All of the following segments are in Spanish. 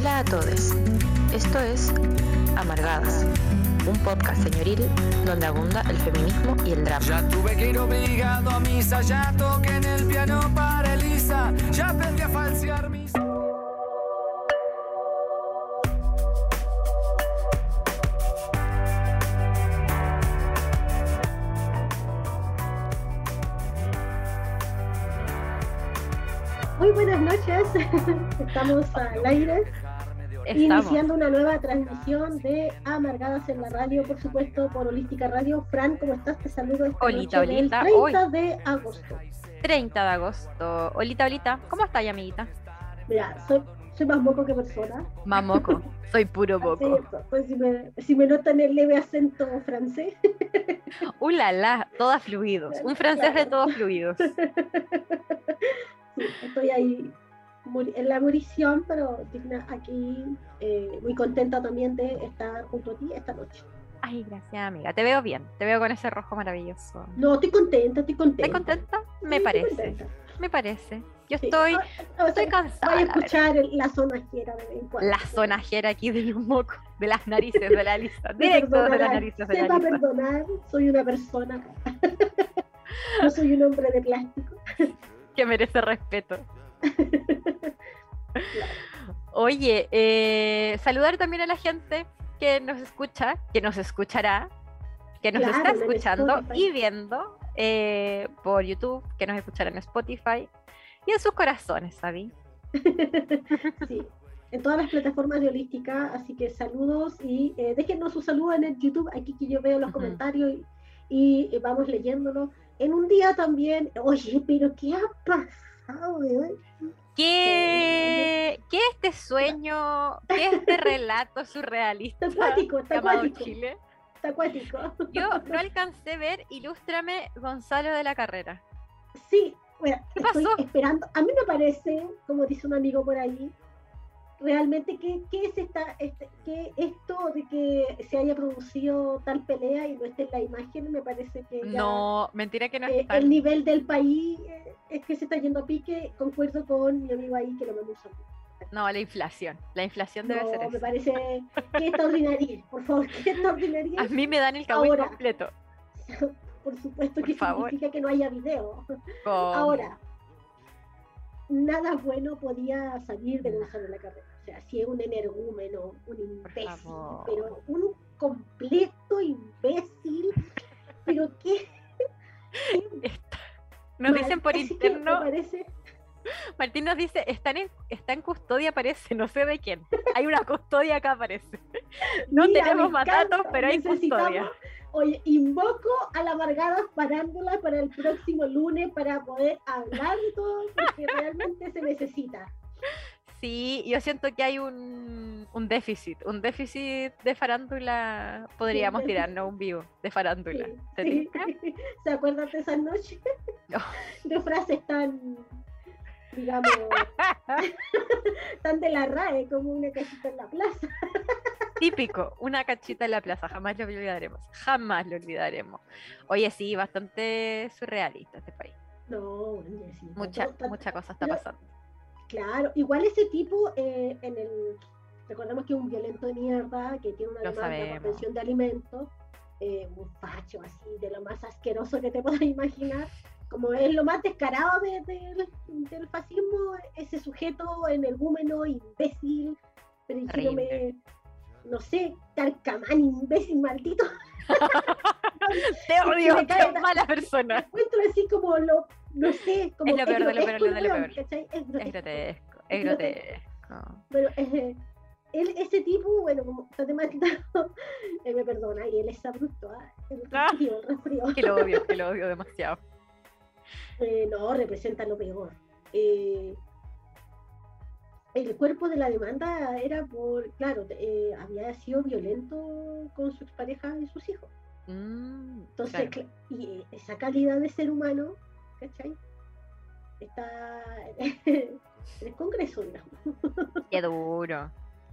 Hola a todos. Esto es Amargadas, un podcast señoril donde abunda el feminismo y el drama. Ya tuve que ir obligado a misa, ya toqué en el piano para Elisa, ya aprendí a falsear mis... Muy buenas noches, estamos al aire, Estamos. iniciando una nueva transmisión de Amargadas en la radio, por supuesto, por Holística Radio. Fran, ¿cómo estás? Te saludo esta Olita, noche del olita, 30 de agosto. 30 de agosto. Olita, Olita, ¿cómo estás, amiguita? Mira, soy, soy más moco que persona. Mamoco, soy puro Así es, pues si me, si me notan el leve acento francés, Ulala, todas fluidos. Un francés de todos fluidos. sí, estoy ahí en la murición, pero digna aquí, eh, muy contenta también de estar junto a ti esta noche. Ay, gracias, amiga. Te veo bien. Te veo con ese rojo maravilloso. No, estoy contenta, estoy contenta. ¿Estás contenta? Me Sí, parece. contenta. Me parece. Yo Sí. estoy, Ah, ah, o estoy sea, cansada. Voy a la escuchar el- la sonajera de vez en cuando. La sonajera aquí del moco, de las narices de la lista. Directo de las narices de la lista. perdonar, soy una persona. no soy un hombre de plástico. Que merece respeto. Oye, eh, saludar también a la gente que nos escucha, que nos escuchará, que nos Claro, está escuchando y viendo eh, por YouTube, que nos escuchará en Spotify y en sus corazones, ¿sabí? sí, en todas las plataformas de Holística, así que saludos y eh, déjenos su saludo en el YouTube, aquí que yo veo los comentarios y, y, vamos leyéndolo. En un día también, oye, pero ¿qué ha pasado? ¿Qué, qué este sueño, qué este relato surrealista Está acuático, está llamado acuático, Chile? está acuático. Yo no alcancé a ver, ilústrame Gonzalo de la Carrera. Sí, bueno, ¿Qué estoy pasó? esperando. A mí me parece, como dice un amigo por ahí, realmente que, que es esta, este, que esto de que se haya producido tal pelea y no esté en la imagen, me parece que ya, No, mentira que no eh, está. el nivel del país eh, es que se está yendo a pique. Concuerdo con mi amigo ahí que lo saludo. No, la inflación. La inflación debe ser No, me eso. parece que extraordinario, por favor, que extraordinario. A mí me dan el Ahora. completo. Por supuesto Por que favor. significa que no haya video. Con- Ahora, nada bueno podía salir de Gonzalo la carrera. O sea, si es un energúmeno, un imbécil, pero un completo imbécil. Pero qué. Está- Nos dicen por interno, Martín nos dice, están en, está en custodia, parece, no sé de quién. Hay una custodia acá, parece. No Mira, tenemos más datos, pero hay custodia. Oye, invoco a la amargada parándola para el próximo lunes para poder hablar de todo, porque realmente se necesita. Sí, yo siento que hay un, un déficit, un déficit de farándula. Podríamos déficit. tirarnos un vivo de farándula. Sí, ¿Te sí. ¿Se acuerdan de esas noches? No. De frases tan, digamos, tan de la RAE como una casita en la plaza. Típico, una cachita en la plaza, jamás lo olvidaremos, jamás lo olvidaremos. Oye, sí, bastante surrealista este país. No, bueno, sí, Mucha, mucha cosa está pasando. Claro, igual ese tipo eh, en el. Recordemos que es un violento de mierda, que tiene una demanda por pensión de alimentos, eh, un facho así, de lo más asqueroso que te puedas imaginar. Como es lo más descarado de- del- del fascismo, ese sujeto energúmeno, imbécil, pero yo me, no sé, carcamán, imbécil, maldito. Te odio, me qué mala Me persona. encuentro así como lo, no sé, como lo peor de lo peor, de lo peor. ¿cachai? Es Es grotesco. es Es grotesco. Pero eh, él, ese tipo, bueno, como está demandado, él me perdona, y él es abrupto, ¿ah? el Ah. el resfrío. Que lo odio, que lo odio demasiado. Eh, no, representa lo peor. Eh, el cuerpo de la demanda era por, claro, eh, había sido violento con su expareja y sus hijos. Mm, Entonces, claro. cla- y eh, esa calidad de ser humano, ¿cachai? Está en el Congreso, digamos. Qué duro.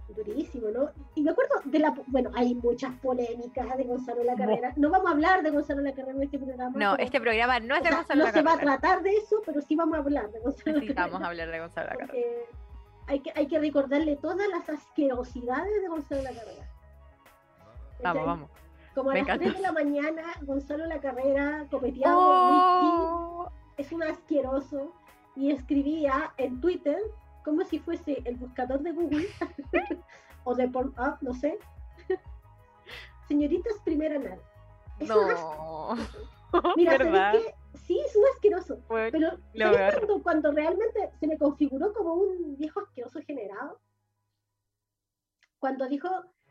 durísimo, ¿no? Y me acuerdo de la, bueno, hay muchas polémicas de Gonzalo La Carrera. No vamos a hablar de Gonzalo La Carrera en este programa. No, este programa no es o de sea, Gonzalo no se va a tratar de eso, pero sí vamos a hablar de Gonzalo La Carrera, hablar de Gonzalo Lacarrera. porque hay que, hay que recordarle todas las asquerosidades de Gonzalo La Carrera. Vamos, vamos. Como a Me las encanta. 3 de la mañana, Gonzalo La Carrera whisky, Oh, es un asqueroso, y escribía en Twitter como si fuese el buscador de Google o de Pornhub, no sé. Señoritas primera nada. Es no. Mira, ¿sabes ¿Verdad? qué? Sí, es un asqueroso. Bueno, Pero Lo ¿sabes peor. cuando, cuando realmente se me configuró como un viejo asqueroso generado? Cuando dijo,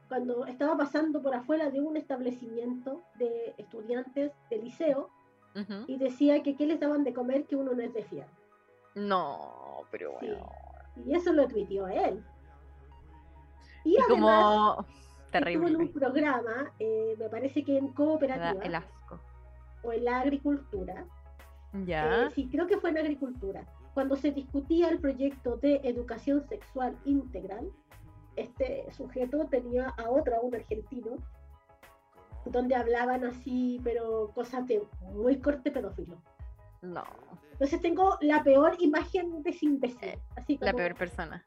cuando estaba pasando por afuera de un establecimiento de estudiantes de liceo ujú. y decía que qué les daban de comer que uno no es de fiar. No, pero Sí. bueno. Y eso lo tuiteó él. Y, Y además como estuvo en un terrible. programa, eh, me parece que en cooperativa el asco. o en la agricultura, Ya. Eh, sí, creo que fue en agricultura. Cuando se discutía el proyecto de educación sexual integral, este sujeto tenía a otro, a un argentino, donde hablaban así, pero cosas de muy corte pedófilo. No. Entonces tengo la peor imagen de imbécil. Así La peor persona.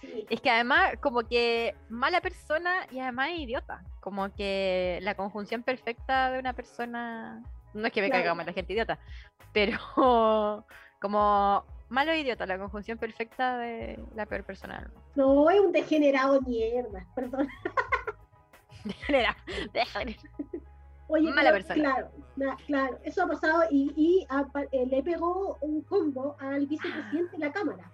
sí. Es que además, como que mala persona y además idiota. Como que la conjunción perfecta de una persona. No es que me Claro. caiga mal la gente idiota, pero como malo e idiota, la conjunción perfecta de la peor persona. No, es un degenerado mierda, perdón. Degenera, degenera. Oye, Mala persona. Claro, na- claro, eso ha pasado y, eh, le pegó un combo al vicepresidente de la Cámara.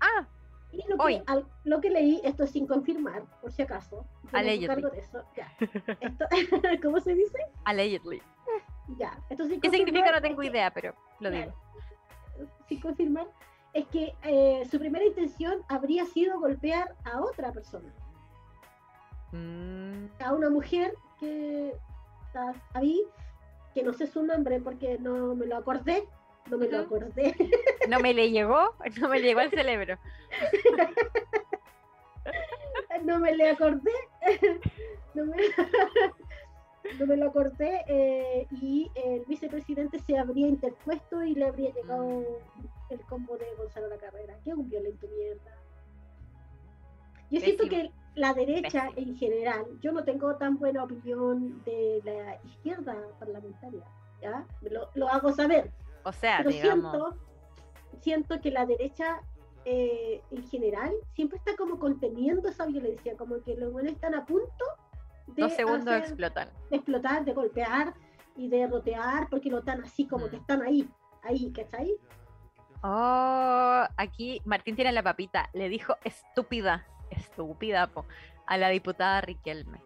Ah, Y lo Hoy. que, al- lo que leí, esto sin confirmar, por si acaso, Allegedly. de eso, ya. Esto- ¿Cómo se dice? allegedly. Ya. Esto sin ¿Qué significa? No tengo idea, pero lo digo. Sin confirmar, es que eh, su primera intención habría sido golpear a otra persona, Mm, a una mujer que está ahí, que no sé su nombre porque no me lo acordé, no me lo acordé. No me le llegó, no me le llegó al cerebro. no me le acordé, no me, no me lo acordé eh, y el vicepresidente se habría interpuesto y le habría llegado el combo de Gonzalo La Carrera, que es un violento mierda. Yo siento Pésimo. que la derecha Pésimo. en general, yo no tengo tan buena opinión de la izquierda parlamentaria, ¿ya? Lo, lo hago saber, O sea, pero digamos. siento, siento que la derecha eh, en general siempre está como conteniendo esa violencia, como que los buenos están a punto de, Dos segundos hacer- explotan. de explotar, de golpear y de rotear, porque lo están así como Mm. que están ahí, ahí, ¿cachai? Oh, aquí Martín tiene la papita. Le dijo estúpida, estúpida, po, a la diputada Riquelme.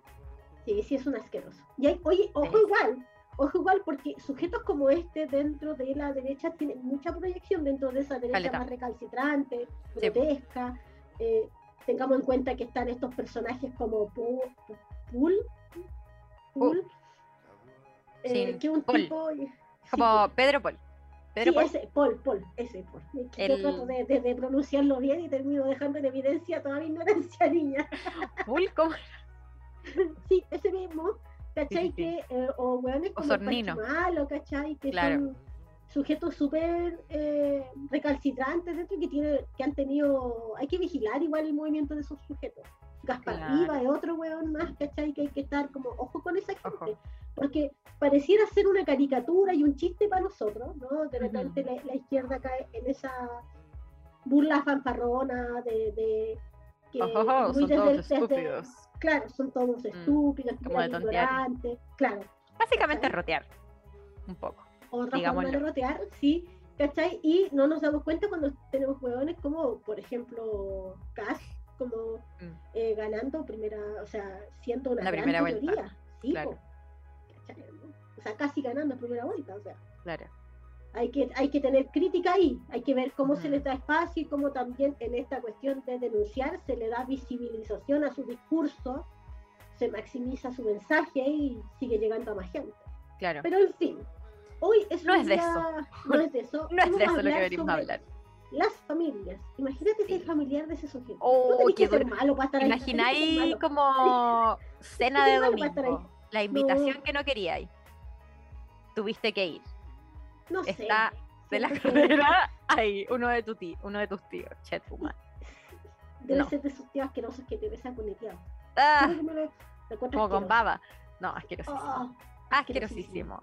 Sí, sí es un asqueroso. Y hay, oye, ojo Sí. igual, ojo igual, porque sujetos como este dentro de la derecha tienen mucha proyección dentro de esa derecha Caleta. más recalcitrante, Sí. grotesca. Eh, tengamos en cuenta que están estos personajes como Pu- Pul, Pul, eh, Sí, que un Paul. tipo... sí, Como Pedro Paul. Pedro sí, Paul. ese, Paul, Paul, ese Paul. Yo trato de, de- de pronunciarlo bien y termino dejando en evidencia toda mi ignorancia, niña. Paul, ¿cómo? Sí, ese mismo, ¿cachai? Sí. Que, eh, o hueones como Osornino. Malo, ¿cachai? Que Claro. son sujetos súper eh, recalcitrantes dentro que, tiene, que han tenido, hay que vigilar igual el movimiento de esos sujetos. Gaspar Claro. Es otro hueón más, ¿cachai? Que hay que estar como ojo con esa gente. Ojo. Porque pareciera ser una caricatura y un chiste para nosotros, ¿no? De repente la, la izquierda cae en esa burla fanfarrona de... de que Ojo, ojo, muy son desde- todos desde- estúpidos. Claro, son todos estúpidos, como de ignorantes, claro. Básicamente ¿Cachai? rotear. Un poco. Otra forma de rotear, sí, ¿cachai? Y no nos damos cuenta cuando tenemos hueones como, por ejemplo, Cass, como Mm. eh, ganando primera, o sea, siendo una gran primera vuelta, mayoría, sí, claro. O sea, casi ganando primera vuelta, o sea. Claro. Hay que, hay que tener crítica ahí, hay que ver cómo se Ujú. les da espacio y cómo también en esta cuestión de denunciar se le da visibilización a su discurso, se maximiza su mensaje y sigue llegando a más gente. Claro. Pero en fin, hoy es No es de eso. No es de eso. No es de eso lo que venimos a hablar. Las familias. Imagínate ser Sí. familiar de ese sujeto. Oh, no que ser malo para estar ahí. Imagináis malo. como cena de domingo. La invitación No. que no queríais. Tuviste que ir. No sé. Está de la carrera. Hay uno de tu ti, uno de tus tíos. Che, tu madre. Debe No. ser de esos tíos asquerosos que te besan con el diablo. Ah, como con baba. No, asquerosísimo. Ah, asquerosísimo.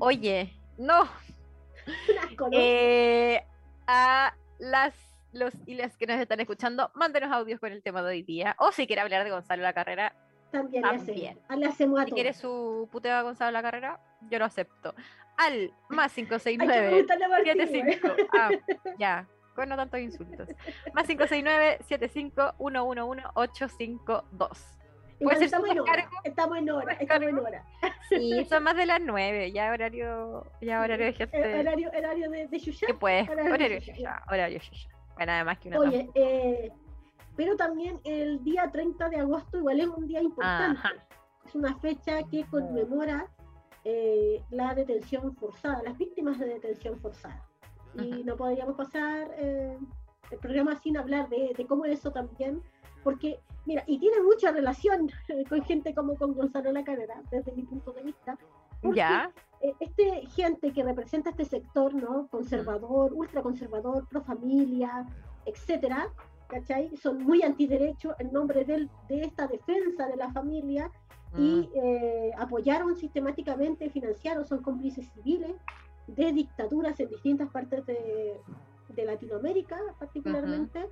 Oye, no. un asco, ¿no? Eh, a las los y las que nos están escuchando, mándenos audios con el tema de hoy día. O si quiere hablar de Gonzalo La Carrera, también, también. Ah, a si todos. quiere su puteo a Gonzalo La Carrera, yo lo acepto. Al más Hay que 569 preguntarle a Martín, 75. Ah, ya, con no tantos insultos. Más 569 75 111 852. Ser estamos en hora, estamos en hora, estamos en hora. Sí, son más de las 9, ya horario, ya horario de Eh, gente horario, horario de, de Yuya. que puede, horario horario yuya, ya, horario ya. Bueno, además que una Oye, eh, pero también el día 30 de agosto igual es un día importante. Ajá. Es una fecha que conmemora eh, la detención forzada, las víctimas de detención forzada. Y Ujú. no podríamos pasar eh, el programa sin hablar de, de cómo eso también, porque, mira, y tiene mucha relación con gente como con Gonzalo La Carrera, desde mi punto de vista. porque Ya, eh, este gente que representa este sector, ¿no? Conservador, ultraconservador, pro familia, etcétera, ¿cachai? Son muy antiderechos en nombre del- de esta defensa de la familia y mm, eh, apoyaron sistemáticamente, financiaron, son cómplices civiles de dictaduras en distintas partes de, de Latinoamérica, particularmente,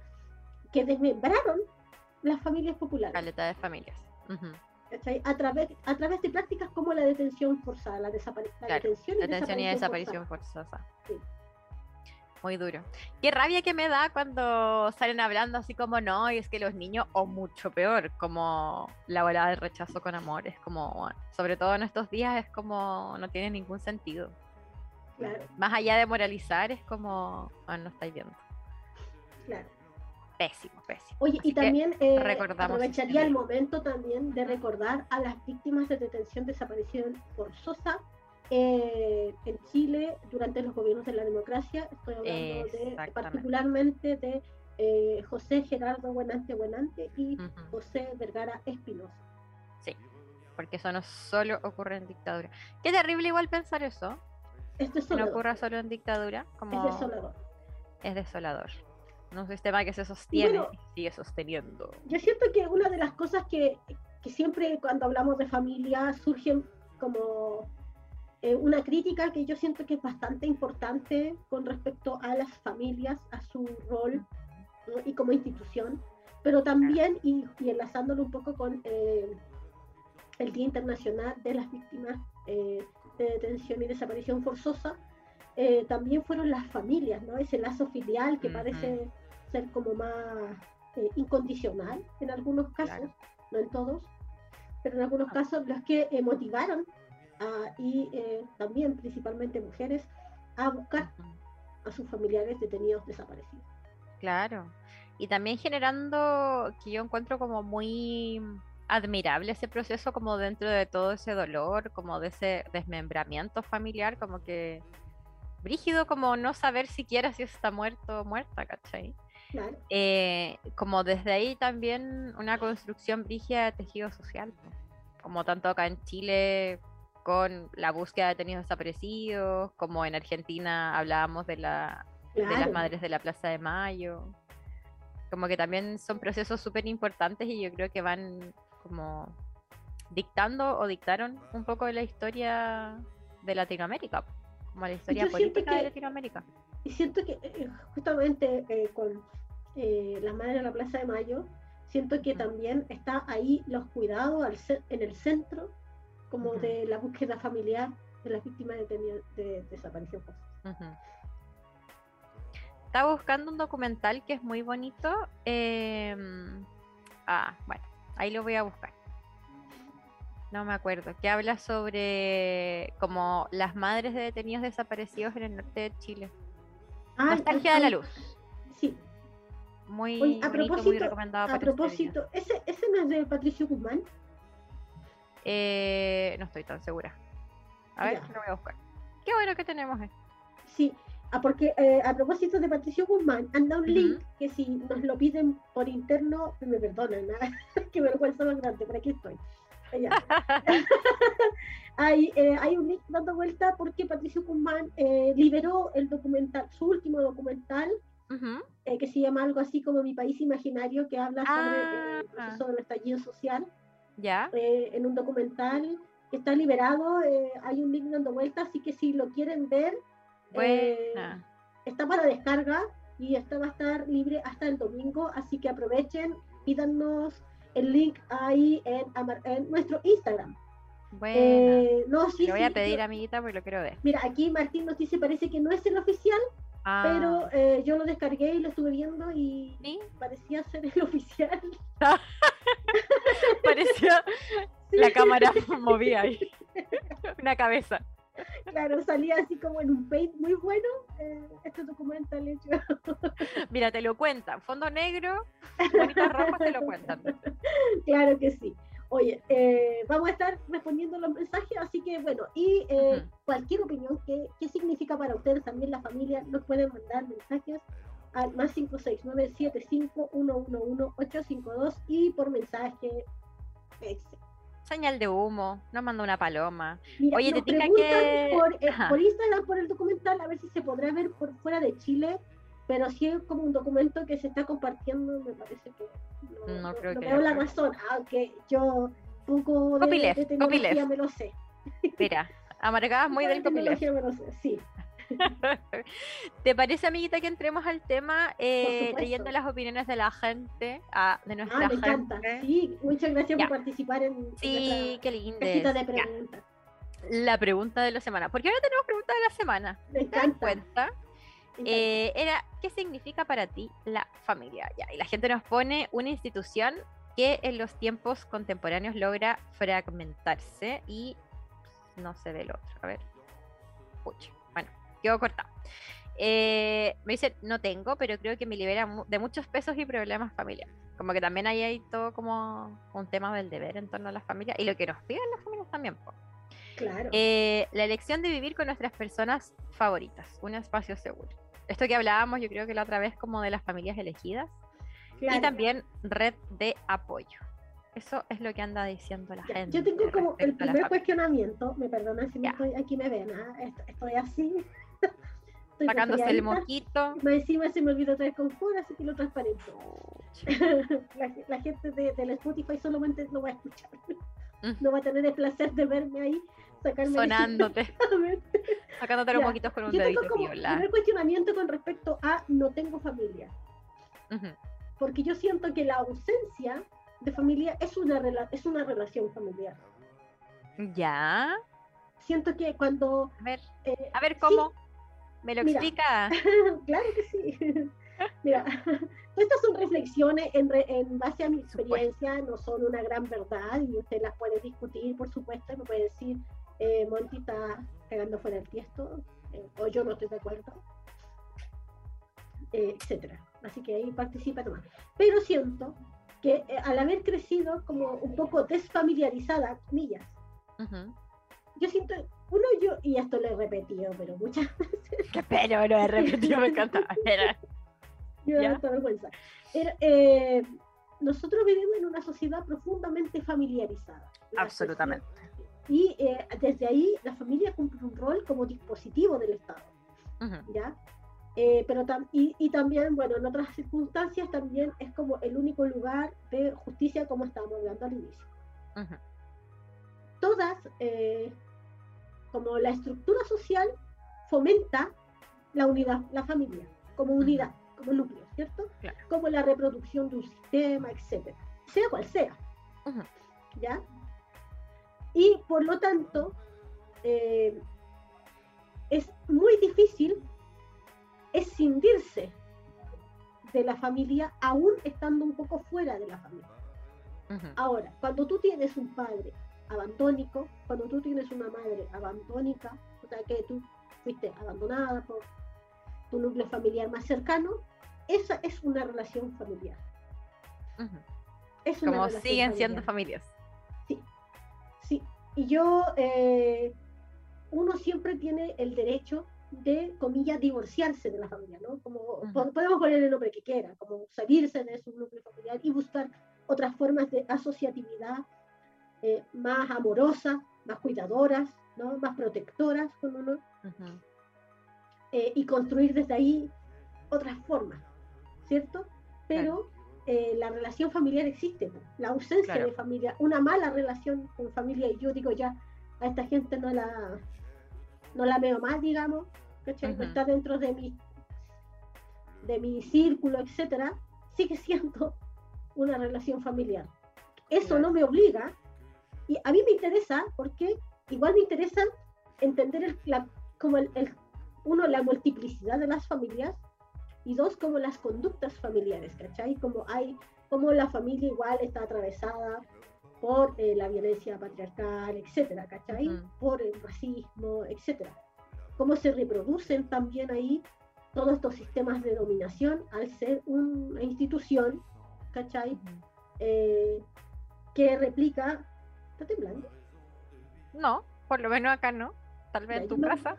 que desmembraron las familias populares. caleta de familias. A través, a través de prácticas como la detención forzada, la, la Claro, detención y Detención y desaparición desaparición forzosa. Sí. Muy duro. Qué rabia que me da cuando salen hablando así como no, y es que los niños, o mucho peor, como la volada del rechazo con amor. Es como, bueno, sobre todo en estos días, es como no tiene ningún sentido. Claro, Más allá de moralizar, es como, bueno, no estáis viendo. claro. Pésimo, pésimo. Oye, Así y también eh, recordamos aprovecharía este el momento también de recordar a las víctimas de detención desaparición forzosa eh, en Chile durante los gobiernos de la democracia. Estoy hablando de, Exactamente. particularmente de eh, José Gerardo Buenante Buenante y. José Vergara Espinosa. Sí, porque eso no solo ocurre en dictadura. Qué terrible igual pensar eso, Esto es no ocurra solo en dictadura, como Es desolador. es desolador. Un sistema que se sostiene bueno, y sigue sosteniendo. Yo siento que una de las cosas que, que siempre cuando hablamos de familia surgen como eh, una crítica que yo siento que es bastante importante con respecto a las familias, a su rol ¿no? y como institución, pero también, y, y enlazándolo un poco con eh, el Día Internacional de las Víctimas eh, de Detención y Desaparición Forzosa, eh, también fueron las familias, ¿no? ese lazo filial que parece ser como más eh, incondicional en algunos casos, Claro. no en todos, pero en algunos casos los que eh, motivaron a- y eh, también principalmente mujeres a buscar a sus familiares detenidos desaparecidos. Claro. Y también generando que yo encuentro como muy admirable ese proceso como dentro de todo ese dolor, como de ese desmembramiento familiar, como que brígido como no saber siquiera si está muerto o muerta, ¿cachai? Claro, Eh, como desde ahí también una construcción brígida de tejido social, como tanto acá en Chile con la búsqueda de detenidos desaparecidos, como en Argentina hablábamos de la de las claro. madres de la Plaza de Mayo. Como que también son procesos súper importantes y yo creo que van como dictando o dictaron un poco de la historia de Latinoamérica, como la historia política de que- Latinoamérica. Y siento que eh, justamente eh, con eh, las madres de la Plaza de Mayo, siento que Ujú. también está ahí los cuidados al en el centro como de la búsqueda familiar de las víctimas detenidas de, desaparición forzosa. Ujú. Estaba buscando un documental que es muy bonito. em, ah, bueno, ahí lo voy a buscar. No me acuerdo. Que habla sobre como las madres de detenidos desaparecidos en el norte de Chile. Ay, Nostalgia de la luz. Sí, Muy Oye, a bonito, muy propósito- recomendado a este propósito, ¿ese, ¿ese no es de Patricio Guzmán? Eh, no estoy tan segura. A ver, Ya. lo voy a buscar. Qué bueno que tenemos. Sí, ah, porque eh, a propósito de Patricio Guzmán, anda un link que si nos lo piden por interno, me perdonan, ¿ah? qué vergüenza más grande, por aquí estoy. Hay, eh, hay un link dando vuelta porque Patricio Guzmán eh, liberó el documental, su último documental, Ujú. eh, que se llama algo así como Mi País Imaginario, que habla sobre eh, el Ah. proceso del estallido social, Ya. eh, en un documental que está liberado, eh, hay un link dando vueltas, así que si lo quieren ver, está para descarga y esta va a estar libre hasta el domingo, así que aprovechen, pídanos el link ahí en, en nuestro Instagram. Buena. Eh, no, sí, Le voy a pedir yo- amiguita porque lo quiero ver. Mira, aquí Martín nos dice, parece que no es el oficial, Ah, pero eh, yo lo descargué y lo estuve viendo y ¿sí? parecía ser el oficial. Parecía la cámara movía ahí. Una cabeza. Claro, salía así como en un paint muy bueno eh, este documental hecho. Mira, te lo cuentan. Fondo negro, bonitas rojas te lo cuentan. claro que sí. Oye, eh, vamos a estar respondiendo los mensajes, así que bueno, y eh, cualquier opinión, que, ¿qué significa para ustedes también la familia? Nos pueden mandar mensajes al más 569-75-111-852 y por mensaje, etc. Señal de humo, nos manda una paloma. Mira, Oye, te preguntan que- por, eh, por Instagram, por el documental, a ver si se podrá ver por fuera de Chile, pero si es como un documento que se está compartiendo, me parece que no, No creo que- veo la razón, aunque yo poco de, Copyleft, de tecnología copyleft. me lo sé. Mira, amargadas muy de del tecnología me lo sé, sí. ¿Te parece, amiguita, que entremos al tema eh, leyendo las opiniones de la gente, ah, de Ah, nuestra me encanta. gente? Sí, muchas gracias Ya. por participar en, en Sí, qué nuestra lindo. de preguntas. La pregunta de la semana. Porque ahora tenemos pregunta de la semana. Me ¿Te das encanta. cuenta? me encanta. Eh, era, ¿qué significa para ti la familia? Ya, y la gente nos pone una institución que en los tiempos contemporáneos logra fragmentarse y no se ve el otro. A ver. Pucha, bueno, quedó cortado. Eh, me dice, no tengo, pero creo que me libera de muchos pesos y problemas familiares. Como que también ahí hay todo como un tema del deber en torno a la familia y lo que nos piden las familias también. po. claro. Eh, la elección de vivir con nuestras personas favoritas, un espacio seguro. Esto que hablábamos, yo creo que la otra vez, como de las familias elegidas. claro. Y también red de apoyo. Eso es lo que anda diciendo la Ya, gente. Yo tengo como el primer cuestionamiento, me perdonan si me estoy, aquí me ven. Est- estoy así. Sacándose el moquito. Más encima se me olvidó traer confort, así que lo transparento. la, la gente de, del Spotify solamente lo va a escuchar. Mm. No va a tener el placer de verme ahí sacarme Sonándote, sacándote los moquitos con un Yo tengo dedito como viola. primer cuestionamiento con respecto a no tengo familia. Porque yo siento que la ausencia de familia es una, rela- es una relación familiar. Ya. Siento que cuando A ver, eh, a ver sí, cómo. ¿Me lo Mira. explica? claro que sí. Mira, estas son reflexiones en, re- en base a mi experiencia, no son una gran verdad y usted las puede discutir, por supuesto, y me puede decir, eh, Monty está cagando fuera el tiesto, eh, o yo no estoy de acuerdo, eh, etcétera. Así que ahí participa nomás. Pero siento que eh, al haber crecido como un poco desfamiliarizada, comillas, Ujú. yo siento, uno yo, y esto lo he repetido, pero muchas Qué pero lo he repetido, me encanta. Era- me da ¿Ya? harta vergüenza. Era, eh, nosotros vivimos en una sociedad profundamente familiarizada. Absolutamente. sociedad- Y eh, desde ahí la familia cumple un rol como dispositivo del Estado, Ujú. ¿ya? Eh, pero tam- y, y también, bueno, en otras circunstancias también es como el único lugar de justicia como estábamos hablando al inicio. Ujú. Todas, eh, como la estructura social fomenta la unidad, la familia, como unidad, como núcleo, ¿cierto? Claro. Como la reproducción de un sistema, etcétera, sea cual sea. ¿ya? Y por lo tanto, eh, es muy difícil escindirse de la familia, aún estando un poco fuera de la familia. Ahora, cuando tú tienes un padre abandónico, cuando tú tienes una madre abandónica, o sea que tú fuiste abandonada por tu núcleo familiar más cercano, esa es una relación familiar. Ujú. Es una Como relación siguen siendo familiar. familias. Sí, y yo, eh, uno siempre tiene el derecho de, comillas, divorciarse de la familia, ¿no? Como Ujú. po- podemos poner el nombre que quiera, como salirse de su núcleo familiar y buscar otras formas de asociatividad eh, más amorosas, más cuidadoras, ¿no? Más protectoras con uno, eh, y construir desde ahí otras formas, ¿cierto? Pero eh, la relación familiar existe, la ausencia de familia, una mala relación con familia, y yo digo ya, a esta gente no la, no la veo más, digamos, ¿cachai? No está dentro de mi, de mi círculo, etcétera, sigue siendo una relación familiar. Eso no me obliga, y a mí me interesa, porque igual me interesa entender el, la, como el, uno, la multiplicidad de las familias, y dos, como las conductas familiares, ¿cachai? Como hay, como la familia igual está atravesada por eh, la violencia patriarcal, etcétera, ¿cachai? Por el racismo, etcétera. Cómo se reproducen también ahí todos estos sistemas de dominación al ser una institución, ¿cachai? Eh, que replica. ¿Está temblando? No, por lo menos acá no. Tal vez en tu casa.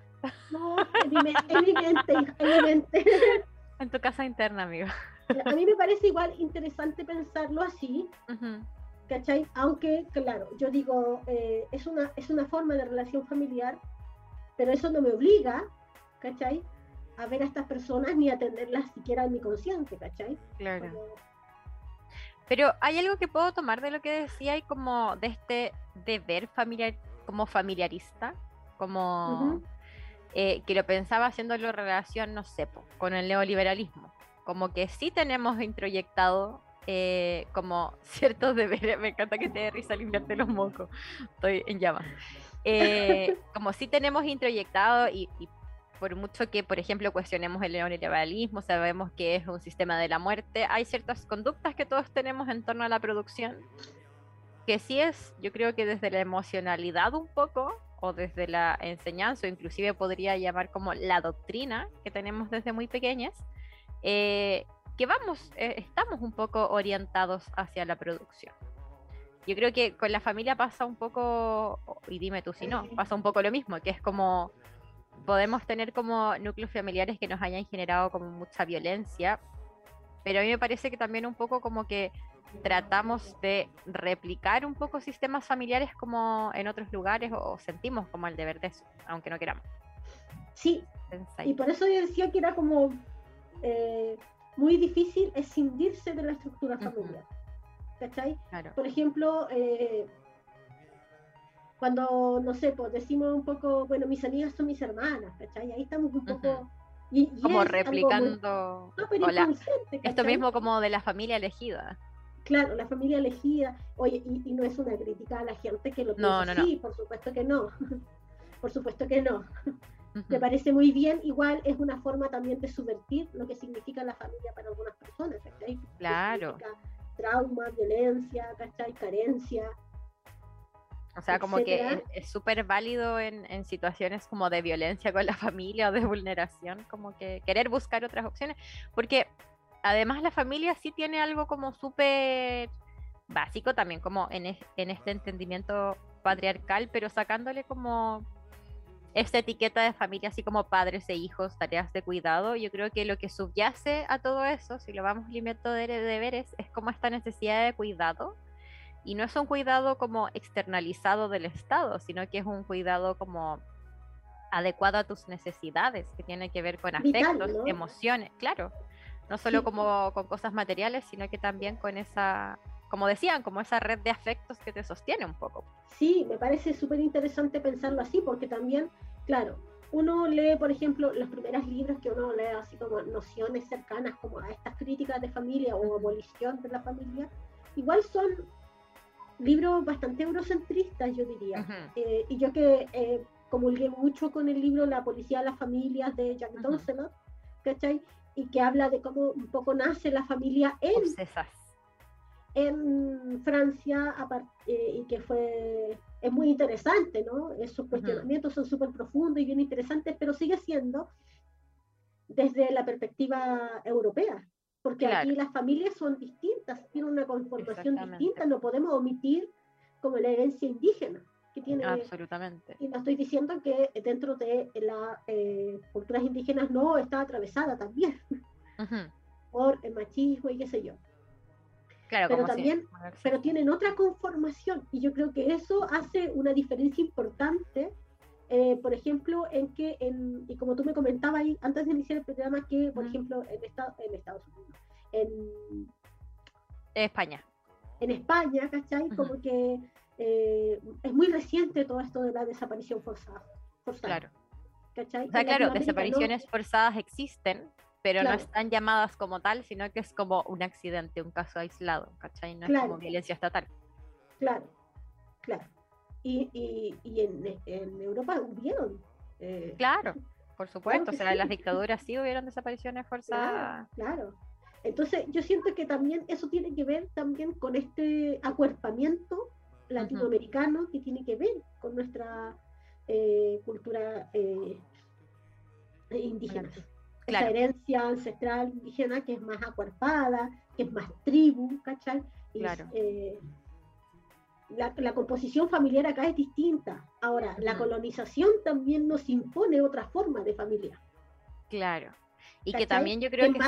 No, en mi, mente, en mi mente. En tu casa interna, amigo. A mí me parece igual interesante pensarlo así, ¿cachai? Aunque, claro, yo digo, eh, es, una, es una forma de relación familiar, pero eso no me obliga, ¿cachai? A ver a estas personas ni a tenerlas siquiera en mi consciente, ¿cachai? Claro. Pero hay algo que puedo tomar de lo que decía y como de este deber familiar, como familiarista, como... Eh, que lo pensaba haciéndolo relación, no sé, con el neoliberalismo. Como que sí tenemos introyectado eh, como ciertos deberes, me encanta que te dé risa limpiarte los mocos, estoy en llamas. Eh, como sí tenemos introyectado y, y, por mucho que, por ejemplo, cuestionemos el neoliberalismo, sabemos que es un sistema de la muerte, hay ciertas conductas que todos tenemos en torno a la producción, que sí es, yo creo que desde la emocionalidad un poco, o desde la enseñanza, o inclusive podría llamar como la doctrina que tenemos desde muy pequeñas, eh, que vamos, eh, estamos un poco orientados hacia la producción. Yo creo que con la familia pasa un poco, y dime tú si no, pasa un poco lo mismo, que es como podemos tener como núcleos familiares que nos hayan generado como mucha violencia, pero a mí me parece que también un poco como que tratamos de replicar un poco sistemas familiares como en otros lugares o sentimos como el deber de eso, aunque no queramos. Sí, y por eso yo decía que era como eh, muy difícil escindirse de la estructura familiar. ¿Cachai? Por ejemplo, eh, cuando, no sé, pues decimos un poco, bueno, mis amigas son mis hermanas, ¿cachai? Ahí estamos un poco... como replicando esto mismo como de la familia elegida claro, la familia elegida, oye, y, no es una crítica a la gente que lo piensa no, así, por supuesto que no, por supuesto que no. Me parece muy bien, igual es una forma también de subvertir lo que significa la familia para algunas personas, ¿cachai? Claro. Trauma, violencia, ¿cachai? Carencia. O sea, como que es súper válido en, en, situaciones como de violencia con la familia o de vulneración, como que querer buscar otras opciones, porque además la familia sí tiene algo como súper básico también, como en, en este entendimiento patriarcal, pero sacándole como esta etiqueta de familia, así como padres e hijos, tareas de cuidado, yo creo que lo que subyace a todo eso, si lo vamos limpiando de deberes, es como esta necesidad de cuidado. Y no es un cuidado como externalizado del Estado, sino que es un cuidado como adecuado a tus necesidades, que tiene que ver con afectos, emociones, claro. No solo como con cosas materiales, sino que también con esa, como decían, como esa red de afectos que te sostiene un poco. Sí, me parece súper interesante pensarlo así, porque también, claro, uno lee, por ejemplo, los primeros libros que uno lee, así como nociones cercanas como a estas críticas de familia o abolición de la familia, igual son libros bastante eurocentristas, yo diría. Eh, y yo que eh, comulgué mucho con el libro La policía de las familias de Jack uh ¿cachai? y que habla de cómo un poco nace la familia en, en Francia eh, y que fue es muy interesante, ¿no? Esos cuestionamientos son súper profundos y bien interesantes, pero sigue siendo desde la perspectiva europea, porque aquí las familias son distintas, tienen una conformación distinta, no podemos omitir como la herencia indígena tiene. Absolutamente. Y no estoy diciendo que dentro de las eh, culturas indígenas no está atravesada también por el machismo y qué sé yo. Claro, pero también, pero tienen otra conformación y yo creo que eso hace una diferencia importante eh, por ejemplo, en que, en, y como tú me comentabas ahí antes de iniciar el programa, que, por ejemplo, en, en Estados Unidos, en España. En España, ¿cachai? Como que eh, es muy reciente todo esto de la desaparición forzada. Claro. ¿cachai? O sea, claro, desapariciones forzadas existen, pero no están llamadas como tal, sino que es como un accidente, un caso aislado, ¿cachai? No es como violencia estatal. Claro, claro. Y, y, y en, en, Europa hubieron. Eh, claro, por supuesto. o sea, en las dictaduras sí hubieron desapariciones forzadas. Claro, Entonces, yo siento que también eso tiene que ver también con este acuerpamiento latinoamericano que tiene que ver con nuestra eh, cultura eh, indígena. Esa herencia ancestral indígena que es más acuerpada, que es más tribu, ¿cachai? claro. Eh, la, composición familiar acá es distinta. Ahora, la colonización también nos impone otra forma de familia. Claro. Y que también yo creo que,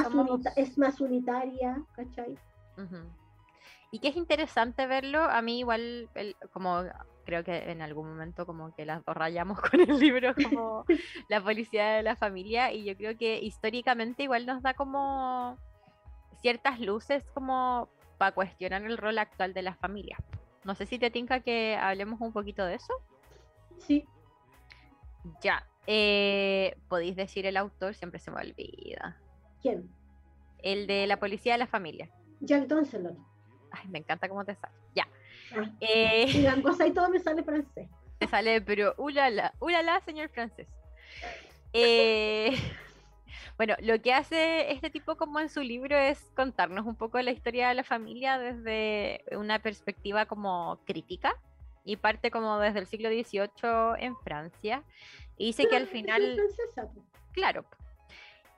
es más unitaria, ¿cachai? Y que es interesante verlo, a mí igual, como creo que en algún momento como que las dos rayamos con el libro como la policía de la familia y yo creo que históricamente igual nos da como ciertas luces como para cuestionar el rol actual de las familias. No sé si te tinca que hablemos un poquito de eso. Sí. Ya. Eh, ¿Podéis decir el autor? Siempre se me olvida. ¿Quién? El de la policía de la familia. Jack Doncelot. Ay, me encanta cómo te sale. Ya. Ah, eh, cosa y todo me sale francés. Me sale, pero ulala, ulala, señor francés. Eh, bueno, lo que hace este tipo como en su libro es contarnos un poco la historia de la familia desde una perspectiva como crítica y parte como desde el siglo XVIII en Francia. Y dice que al final, claro,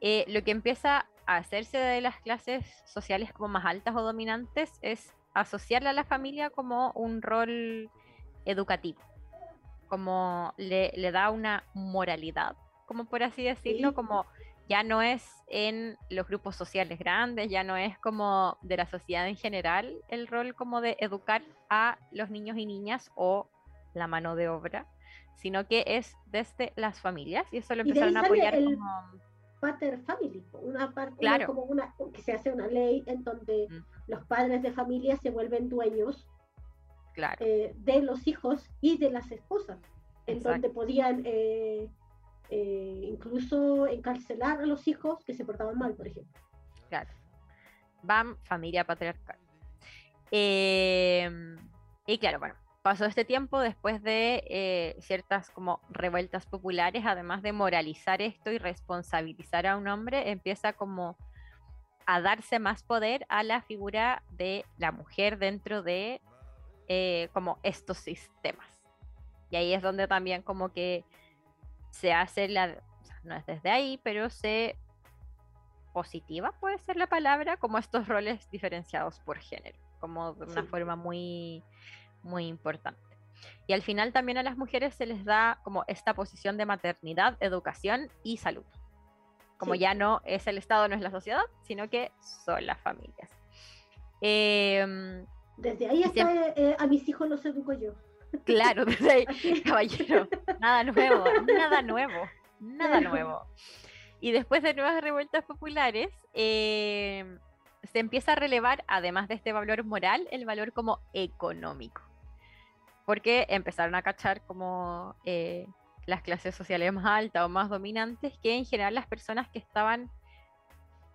eh, lo que empieza a hacerse de las clases sociales como más altas o dominantes es asociarle a la familia como un rol educativo, como le, da una moralidad, como por así decirlo, como ya no es en los grupos sociales grandes, ya no es como de la sociedad en general el rol como de educar a los niños y niñas o la mano de obra, sino que es desde las familias y eso lo empezaron a apoyar como pater family, una parte como una que se hace una ley en donde los padres de familia se vuelven dueños eh, de los hijos y de las esposas, en donde podían eh, eh, incluso encarcelar a los hijos que se portaban mal, por ejemplo. Claro. Van familia patriarcal. y claro, bueno, pasó este tiempo después de eh, ciertas como revueltas populares, además de moralizar esto y responsabilizar a un hombre, empieza como a darse más poder a la figura de la mujer dentro de eh, como estos sistemas. Y ahí es donde también como que se hace la, no es desde ahí, pero se positiva, puede ser la palabra, como estos roles diferenciados por género, como de una forma muy muy importante. Y al final también a las mujeres se les da como esta posición de maternidad, educación y salud. Como ya no es el Estado, no es la sociedad, sino que son las familias. Em, desde ahí hasta eh, a mis hijos los educo yo. Claro, desde ahí, caballero, nada nuevo, nada nuevo, nada nuevo. Y después de nuevas revueltas populares, em, se empieza a relevar, además de este valor moral, el valor como económico porque empezaron a cachar como eh, las clases sociales más altas o más dominantes, que en general las personas que estaban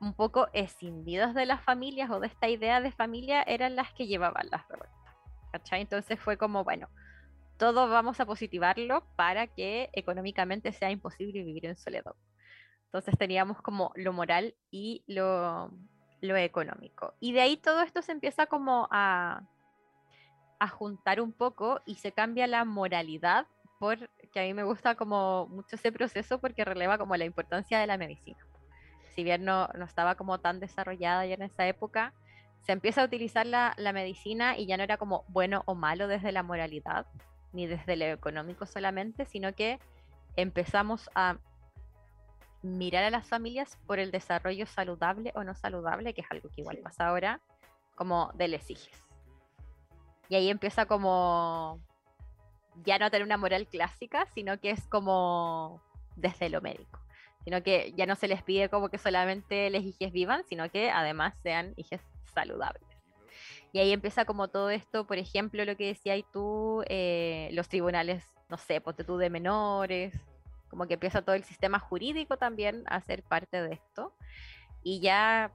un poco escindidas de las familias o de esta idea de familia eran las que llevaban las revueltas. ¿cachai? Entonces fue como, bueno, todo vamos a positivarlo para que económicamente sea imposible vivir en soledad. Entonces teníamos como lo moral y lo, lo económico. Y de ahí todo esto se empieza como a, a juntar un poco y se cambia la moralidad, porque a mí me gusta como mucho ese proceso porque releva como la importancia de la medicina. Si bien no, no estaba como tan desarrollada ya en esa época, se empieza a utilizar la, la medicina y ya no era como bueno o malo desde la moralidad, ni desde lo económico solamente, sino que empezamos a mirar a las familias por el desarrollo saludable o no saludable, que es algo que igual pasa ahora, como de les hijes. Y ahí empieza como ya no tener una moral clásica, sino que es como desde lo médico. Sino que ya no se les pide como que solamente les hijes vivan, sino que además sean hijes saludables. Y ahí empieza como todo esto, por ejemplo, lo que decías tú, eh, los tribunales, no sé, ponte tú de menores, como que empieza todo el sistema jurídico también a ser parte de esto. Y ya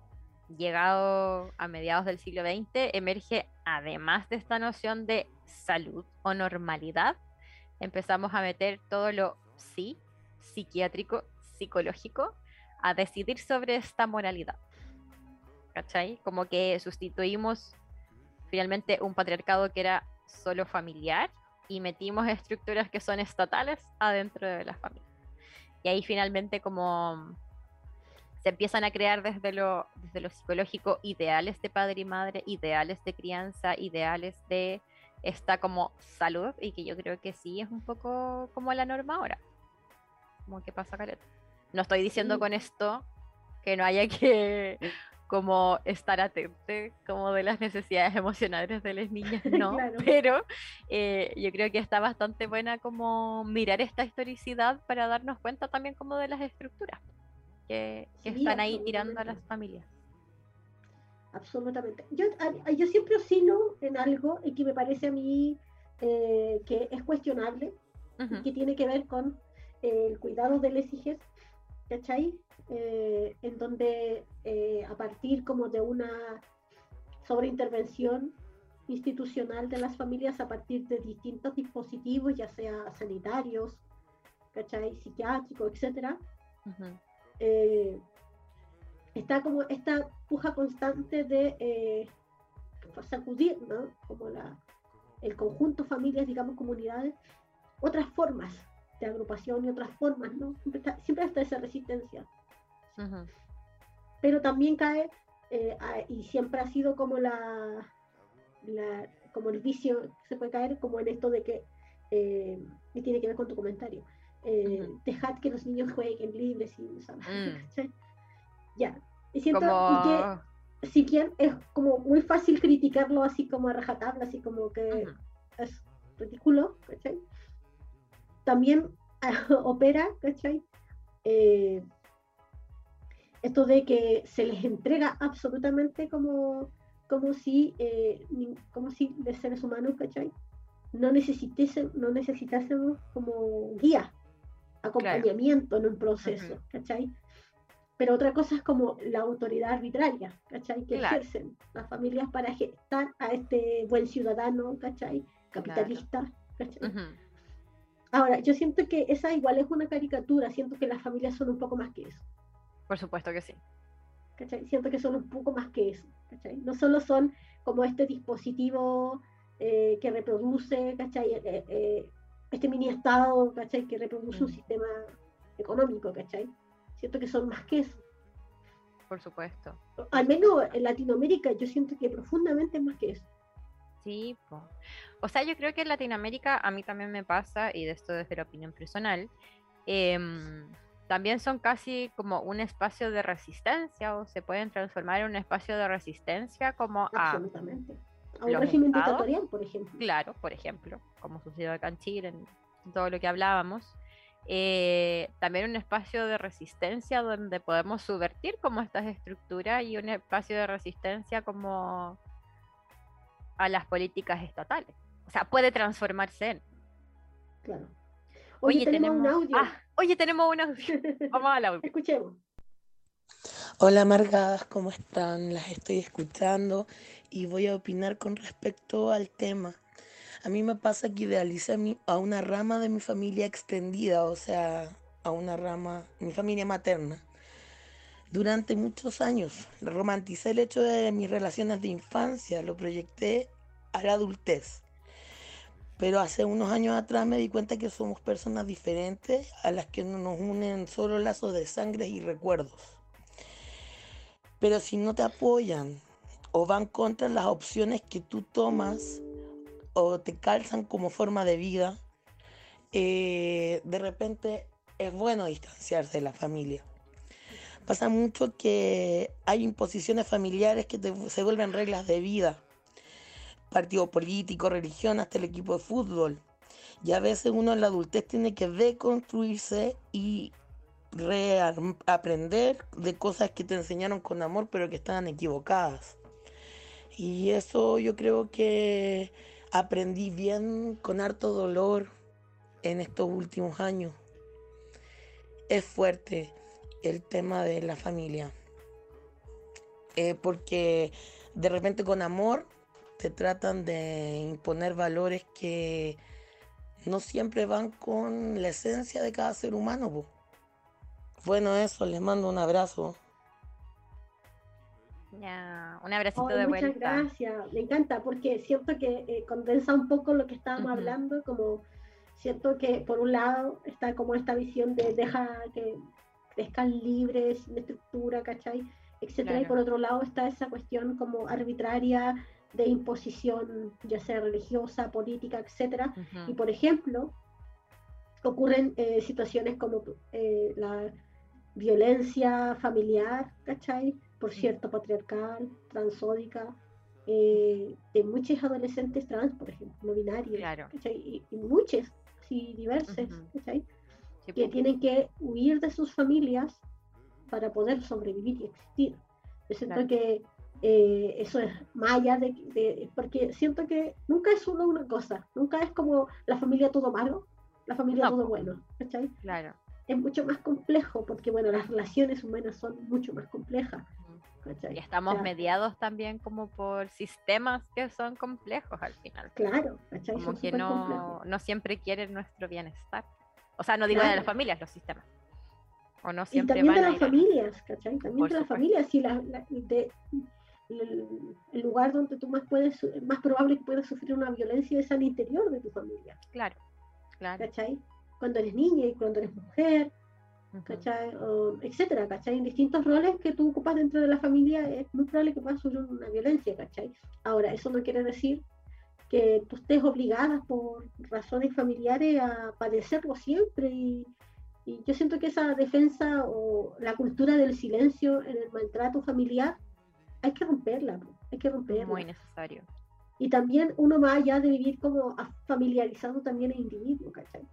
llegado a mediados del siglo XX, emerge, además de esta noción de salud o normalidad, empezamos a meter todo lo psiquiátrico, psicológico, a decidir sobre esta moralidad. ¿Cachai? Como que sustituimos finalmente un patriarcado que era solo familiar y metimos estructuras que son estatales adentro de la familia. Y ahí finalmente como se empiezan a crear desde lo, desde lo psicológico ideales de padre y madre, ideales de crianza, ideales de esta como salud y que yo creo que sí es un poco como la norma ahora. Como que pasa caleta. No estoy diciendo con esto que no haya que como estar atente como de las necesidades emocionales de las niñas, no, pero eh, yo creo que está bastante buena como mirar esta historicidad para darnos cuenta también como de las estructuras que, están ahí tirando a las familias. Absolutamente. Yo, yo siempre oscilo en algo y que me parece a mí eh, que es cuestionable y que tiene que ver con eh, el cuidado de las hijas, ¿cachai? Eh, en donde a partir como de una sobreintervención institucional de las familias a partir de distintos dispositivos, ya sea sanitarios, ¿cachai? psiquiátricos, etcétera, eh, está como esta puja constante de eh, sacudir, ¿no? Como la, el conjunto, familias, digamos, comunidades, otras formas de agrupación y otras formas, ¿no? Siempre está, esa resistencia. Pero también cae, eh, y siempre ha sido como la, como el vicio se puede caer, como en esto de que, y tiene que ver con tu comentario, eh, dejad que los niños jueguen libres y mm. ya y siento que si quieren es como muy fácil criticarlo así como a rajatabla así como que es ridículo ¿cachai? también opera ¿cachai? Eh, esto de que se les entrega absolutamente como como si eh, como si de seres humanos ¿cachai? no necesitásemos, no necesitásemos como guía acompañamiento en un proceso, ¿cachai? Pero otra cosa es como la autoridad arbitraria, ¿cachai? Que ejercen las familias para gestar a este buen ciudadano, ¿cachai? Capitalista, ¿cachai? Ahora, yo siento que esa igual es una caricatura, siento que las familias son un poco más que eso. Por supuesto que sí. ¿cachai? Siento que son un poco más que eso, ¿cachai? No solo son como este dispositivo eh, que reproduce, ¿cachai? Eh, eh, este mini estado, ¿cachai? Que reproduce un mm. sistema económico, ¿cachai? Siento que son más que eso. Por supuesto. Al menos en Latinoamérica yo siento que profundamente es más que eso. Sí, o sea, yo creo que en Latinoamérica a mí también me pasa, y de esto desde la opinión personal, em, también son casi como un espacio de resistencia o se pueden transformar en un espacio de resistencia como Absolutamente a un régimen dictatorial, por ejemplo. Claro, por ejemplo, como sucedió acá en Chile, en todo lo que hablábamos. Eh, también un espacio de resistencia donde podemos subvertir como estas estructuras y un espacio de resistencia como a las políticas estatales. O sea, puede transformarse en. Claro. Oye, tenemos, un audio. Ah, oye, tenemos un audio. Vamos al audio. Escuchemos. Hola, Margadas, ¿cómo están? Las estoy escuchando y voy a opinar con respecto al tema. A mí me pasa que idealicé a, una rama de mi familia extendida, o sea, a una rama, mi familia materna. Durante muchos años romanticé el hecho de mis relaciones de infancia, lo proyecté a la adultez. Pero hace unos años atrás me di cuenta que somos personas diferentes a las que nos unen solo lazos de sangre y recuerdos. Pero si no te apoyan, o van contra las opciones que tú tomas o te calzan como forma de vida, eh, de repente es bueno distanciarse de la familia. Pasa mucho que hay imposiciones familiares que se vuelven reglas de vida. Partido político, religión, hasta el equipo de fútbol. Y a veces uno en la adultez tiene que deconstruirse y aprender de cosas que te enseñaron con amor pero que estaban equivocadas. Y eso yo creo que aprendí bien con harto dolor en estos últimos años. Es fuerte el tema de la familia. Eh, porque de repente con amor te tratan de imponer valores que no siempre van con la esencia de cada ser humano. Bueno, eso, les mando un abrazo. Ya, un abracito de vuelta. Muchas gracias, me encanta porque siento que eh, condensa un poco lo que estábamos hablando, como siento que por un lado está como esta visión de deja que crezcan libres, sin estructura, ¿cachai? Etcétera, y por otro lado está esa cuestión como arbitraria de imposición, ya sea religiosa, política, etcétera. Y por ejemplo, ocurren eh, situaciones como eh, la violencia familiar, ¿cachai? Por cierto, patriarcal, transódica, eh, de muchos adolescentes trans, por ejemplo, no binarios, Y, y muchos, sí, diversos, ¿cachai? que tienen que huir de sus familias para poder sobrevivir y existir. Yo siento que eh, eso es maya de, porque siento que nunca es solo una cosa, nunca es como la familia todo malo, la familia todo bueno, ¿cachai? Claro es mucho más complejo, porque bueno, las relaciones humanas son mucho más complejas. Y estamos mediados también como por sistemas que son complejos al final. Claro, Como que no, no, siempre quieren nuestro bienestar. O sea, no digo de las familias, los sistemas. O no siempre y también de las familias, ¿cachai? También de las familias. Si la, de, el, lugar donde tú más puedes, más probable que puedas sufrir una violencia es al interior de tu familia. Claro, claro. ¿Cachai? cuando eres niña y cuando eres mujer, ¿cachai? etcétera, ¿cachai? En distintos roles que tú ocupas dentro de la familia es muy probable que puedas sufrir una violencia, ¿cachai? Ahora, eso no quiere decir que tú estés obligada por razones familiares a padecerlo siempre y, yo siento que esa defensa o la cultura del silencio en el maltrato familiar hay que romperla, hay que romperla. Muy necesario. Y también uno más allá de vivir como familiarizado también el individuo, ¿cachai?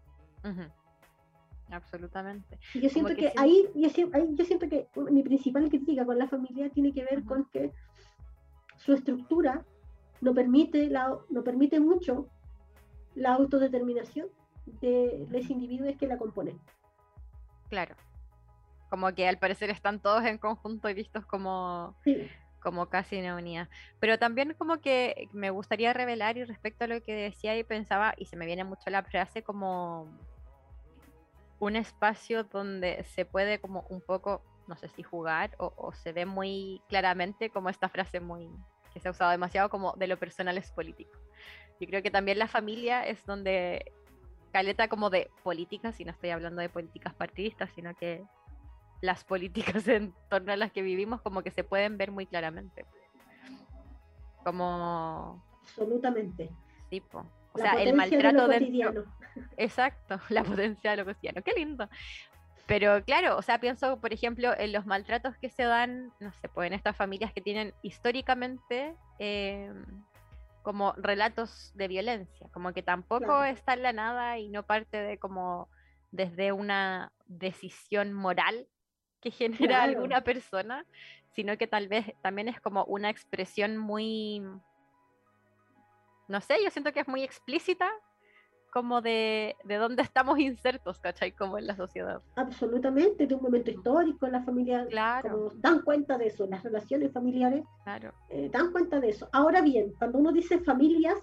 Absolutamente. yo siento que, ahí, yo, siento que mi principal crítica con la familia tiene que ver con que su estructura no permite, la, no permite mucho la autodeterminación de los individuos que la componen. Claro. Como que al parecer están todos en conjunto y vistos como, como casi una unidad. Pero también como que me gustaría revelar y respecto a lo que decía y pensaba, y se me viene mucho la frase como un espacio donde se puede como un poco, no sé si jugar o, se ve muy claramente como esta frase muy que se ha usado demasiado como de lo personal es político. Yo creo que también la familia es donde caleta como de políticas, y no estoy hablando de políticas partidistas, sino que las políticas en torno a las que vivimos como que se pueden ver muy claramente. Como... Absolutamente. Tipo. O sea, el maltrato de Exacto, la potencia de lo cotidiano. Qué lindo. Pero claro, o sea, pienso, por ejemplo, en los maltratos que se dan, no sé, pues en estas familias que tienen históricamente em, como relatos de violencia, como que tampoco está en la nada y no parte de como desde una decisión moral que genera alguna persona, sino que tal vez también es como una expresión muy no sé, yo siento que es muy explícita como de, de dónde estamos insertos, ¿cachai? Como en la sociedad. Absolutamente, de un momento histórico, la familia claro. dan cuenta de eso, las relaciones familiares claro. Eh, dan cuenta de eso. Ahora bien, cuando uno dice familias,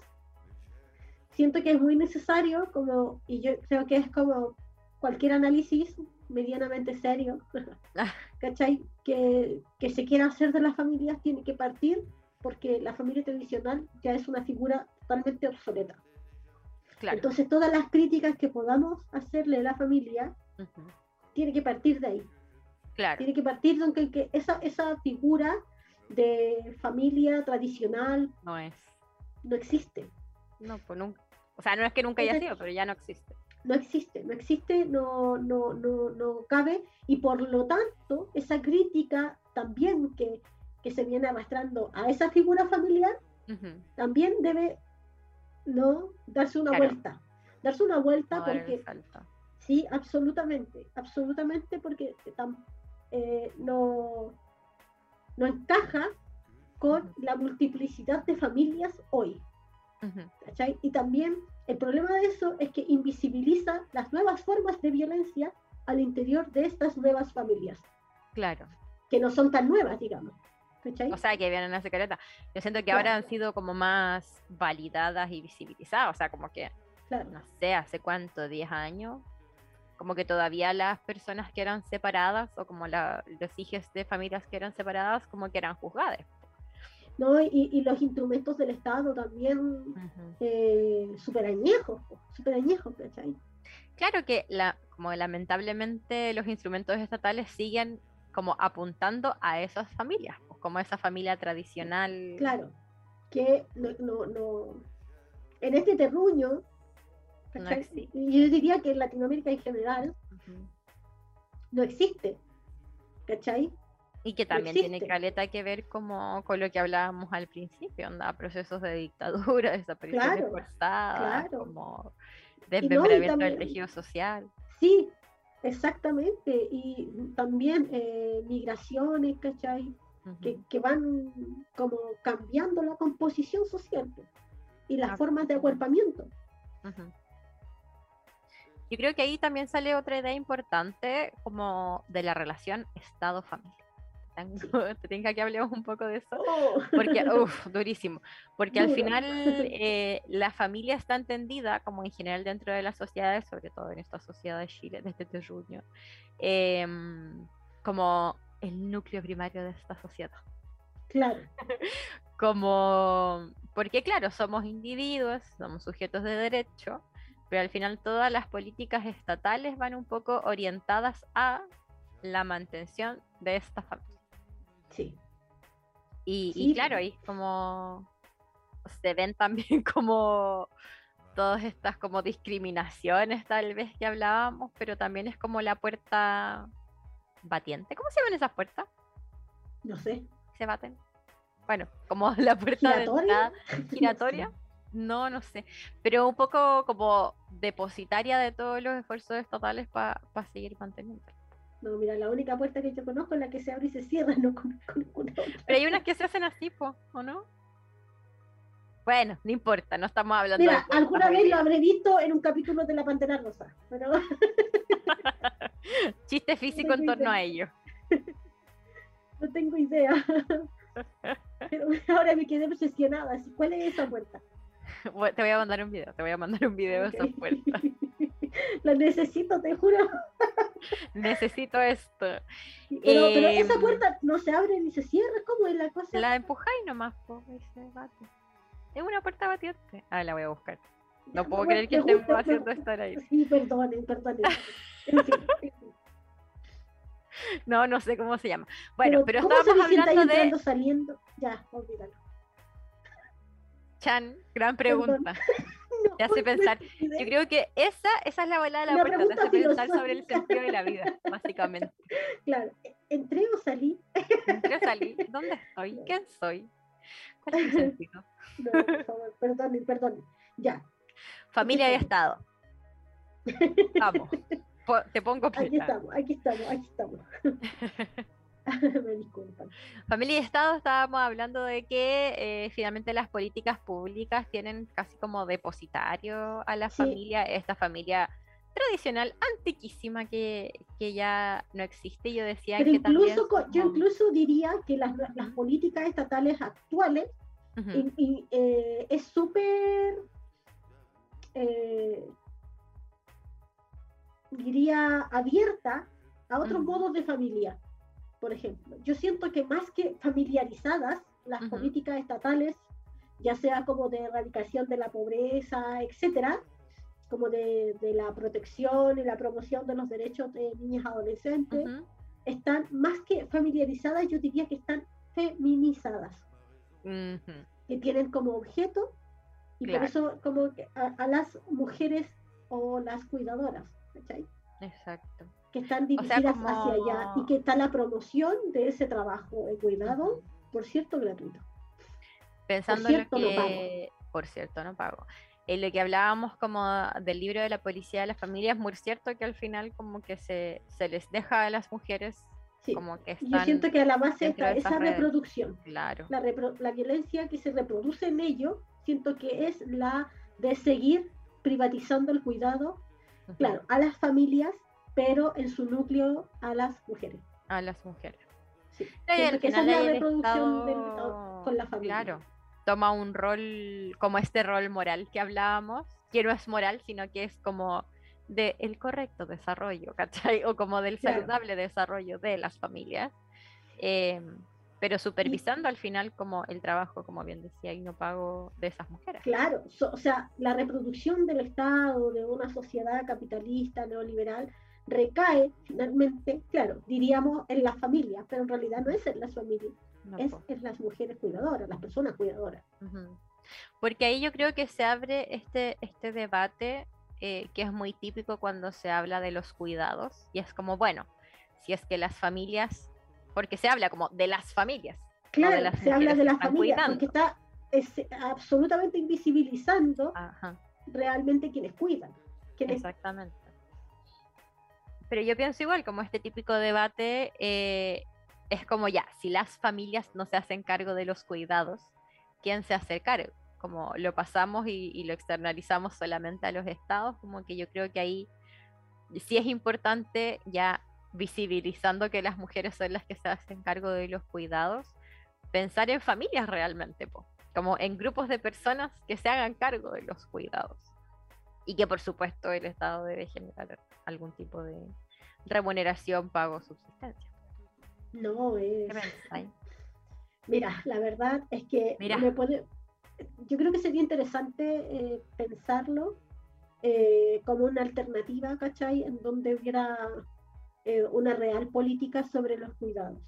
siento que es muy necesario, como, y yo creo que es como cualquier análisis medianamente serio, ah. ¿cachai? Que, que se quiera hacer de las familias tiene que partir porque la familia tradicional ya es una figura totalmente obsoleta. Entonces todas las críticas que podamos hacerle a la familia tiene que partir de ahí. Claro. Tiene que partir de que, esa, esa figura de familia tradicional no es. No existe. No, pues nunca. O sea, no es que nunca haya sido, pero ya no existe. No existe, no existe, no, no, no, no cabe, y por lo tanto, esa crítica también que, que se viene arrastrando a esa figura familiar, también debe ¿no? darse una vuelta, darse una vuelta No porque sí, absolutamente, absolutamente porque tam- eh, no, no encaja con la multiplicidad de familias hoy. Ujú, ¿cachai? Y también el problema de eso es que invisibiliza las nuevas formas de violencia al interior de estas nuevas familias, Claro. que no son tan nuevas, digamos. ¿cachai? O sea, que vienen a secreta. Yo siento que Claro. ahora han sido como más validadas y visibilizadas. O sea, como que, Claro. no sé, hace cuánto, 10 años. Como que todavía las personas que eran separadas o como la, los hijos de familias que eran separadas, como que eran juzgadas. ¿No? Y, y los instrumentos del Estado también Ujú. eh, súper añejos, añejos, ¿cachai? Claro que la, como lamentablemente los instrumentos estatales siguen como apuntando a esas familias, pues, como esa familia tradicional. Claro, que no, no, no- en este terruño, yo diría que en Latinoamérica en general no existe, ¿cachai? Y que también tiene caleta que ver como con lo que hablábamos al principio, onda, procesos de dictadura, desapariciones Claro, forzadas, claro. como desmembramiento del tejido social. Sí, exactamente, y también eh, migraciones, ¿cachai? Ujú. que, que van como cambiando la composición social y las Ah, formas de acuerpamiento. Ujú. Yo creo que ahí también sale otra idea importante como de la relación Estado-familia. Te tengo que hablemos un poco de eso. Oh, Porque, uff, durísimo. Porque al final eh, la familia está entendida, como en general dentro de las sociedades, sobre todo en esta sociedad de Chile, de este terruño, em, como el núcleo primario de esta sociedad. claro, Como, porque claro, somos individuos, somos sujetos de derecho, pero al final todas las políticas estatales van un poco orientadas a la mantención de esta familia. Sí, Y, y Sí, claro, po. ahí como se ven también como todas estas como discriminaciones tal vez que hablábamos, pero también es como la puerta batiente. ¿Cómo se llaman esas puertas? no sé. ¿Se baten? Bueno, como la puerta ¿Giratoria? No, no sé. Pero un poco como depositaria de todos los esfuerzos estatales para seguir manteniendo. No, mira, la única puerta que yo conozco es la que se abre y se cierra, no conozco ninguna otra. Pero hay unas que se hacen así, po, ¿o no? Bueno, no importa, no estamos hablando de Mira, alguna vez lo habré visto en un capítulo de La Pantera Rosa, pero Chiste físico en torno a ello. no tengo idea. Pero ahora me quedé obsesionada. ¿Cuál es esa puerta? Te voy a mandar un video, te voy a mandar un video de esas Ok. La necesito, te juro. Necesito esto. Pero, pero esa Em, puerta no se abre ni se cierra. ¿Cómo es la cosa? La empujáis nomás, po, y se bate. Es una puerta batiente. Ah, la voy a buscar. No puedo creer que estemos gusta, haciendo gusta. esto al aire. Sí, perdonen, perdonen. En fin, en fin. No, no sé cómo se llama. Bueno, pero, ¿cómo se estábamos hablando de entrando, saliendo? Ya, olvídalo. Chan, gran Perdón. pregunta. No, Te hace pensar. Yo creo que esa, esa es la volada de la puerta, te hace pensar sobre el sentido de la vida, básicamente. Claro, ¿entré o salí? Entré, salí. ¿Dónde estoy? ¿Quién soy? ¿Cuál es mi sentido? No, por favor, perdonen, perdonen. Ya, Familia y. Estado. Vamos. Te pongo aquí estamos, aquí estamos, aquí estamos. Me disculpan. Familia y Estado estábamos hablando de que eh, finalmente las políticas públicas tienen casi como depositario a la Sí. familia, esta familia tradicional antiquísima que, que ya no existe. Yo decía Pero que también incluso, co- yo incluso diría que las, las políticas estatales actuales Ujú, y- y, eh, es súper, eh, diría, abierta a otros modos de familia. Por ejemplo, yo siento que más que familiarizadas, las políticas estatales, ya sea como de erradicación de la pobreza, etcétera, como de, de la protección y la promoción de los derechos de niñas y adolescentes, están más que familiarizadas, yo diría que están feminizadas que tienen como objeto y Claro. por eso como a, a las mujeres o las cuidadoras, ¿cachai? Exacto. Que están O sea, dirigidas hacia allá y como- que está la promoción de ese trabajo de cuidado, por cierto, gratuito. Pensando cierto, en no lo pago. que, por cierto, no pago. en lo que hablábamos como del libro de la policía de la familia, es muy cierto que al final como que se, se les deja a las mujeres Sí. como que Yo están... siento que a la base está esa redes. reproducción. Claro. La, repro- la violencia que se reproduce en ellos, siento que es la de seguir privatizando el cuidado, ujú, claro, a las familias, pero en su núcleo a las mujeres. A las mujeres. Sí. No, que esa es la reproducción del Estado, con la familia. Claro, toma un rol como este rol moral que hablábamos, que no es moral, sino que es como de el correcto desarrollo, ¿cachai? O como del Claro. saludable desarrollo de las familias. eh, pero supervisando al final como el trabajo, como bien decía, y no pago de esas mujeres. Claro, so- o sea, la reproducción del Estado, de una sociedad capitalista, neoliberal, recae finalmente, claro, diríamos en las familias, pero en realidad no es en las familias, No, es en las mujeres cuidadoras, las personas cuidadoras. Porque ahí yo creo que se abre este, este debate eh, que es muy típico cuando se habla de los cuidados y es como, bueno, si es que las familias, porque se habla como de las familias. no de Claro, las se habla de las familias, cuidando. porque está es, absolutamente invisibilizando Ajá, realmente quienes cuidan. Quienes, exactamente. Pero yo pienso igual, como este típico debate eh, es como ya, si las familias no se hacen cargo de los cuidados, ¿quién se hace cargo? Como lo pasamos y, y lo externalizamos solamente a los estados, como que yo creo que ahí sí es importante ya visibilizando que las mujeres son las que se hacen cargo de los cuidados, pensar en familias realmente, po, como en grupos de personas que se hagan cargo de los cuidados. Y que por supuesto el Estado debe generar algún tipo de remuneración, pago, subsistencia. no es... Mira, la verdad es que Mira. me puede- yo creo que sería interesante eh, pensarlo eh, como una alternativa, ¿cachai? En donde hubiera eh, una real política sobre los cuidados,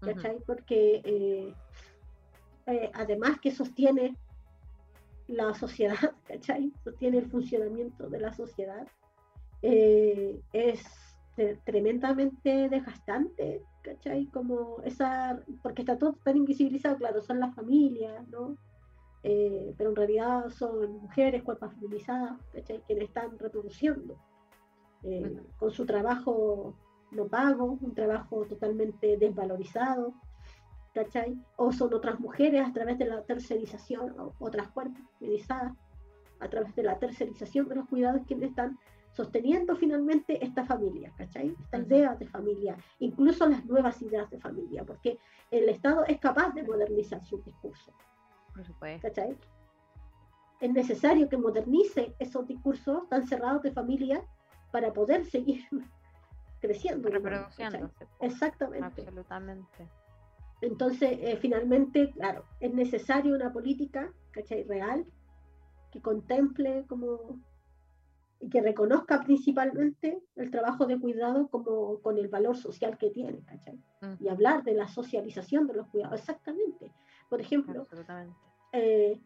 ¿cachai? Porque eh, además que sostiene la sociedad, ¿cachai? Sostiene el funcionamiento de la sociedad, eh, es tre- tremendamente desgastante, ¿cachai? Como esa, porque está todo tan invisibilizado, claro, son las familias, ¿no? Eh, pero en realidad son mujeres, cuerpos feminizadas, ¿cachai? Quienes están reproduciendo eh, con su trabajo no pago, un trabajo totalmente desvalorizado, ¿cachai? O son otras mujeres a través de la tercerización, o otras cuerpos feminizadas, a través de la tercerización de los cuidados quienes están sosteniendo finalmente esta familia, ¿cachai? Esta idea de familia, incluso las nuevas ideas de familia, porque el Estado es capaz de modernizar su discurso, por supuesto. ¿cachai? Es necesario que modernice esos discursos tan cerrados de familia para poder seguir creciendo. ¿cachai? Reproduciéndose. po, Exactamente. Absolutamente. Entonces, eh, finalmente, claro, es necesaria una política, ¿cachai? Real, que contemple como y que reconozca principalmente el trabajo de cuidado como con el valor social que tiene, ¿cachai? Ujú, Y hablar de la socialización de los cuidados, exactamente. Por ejemplo, eh,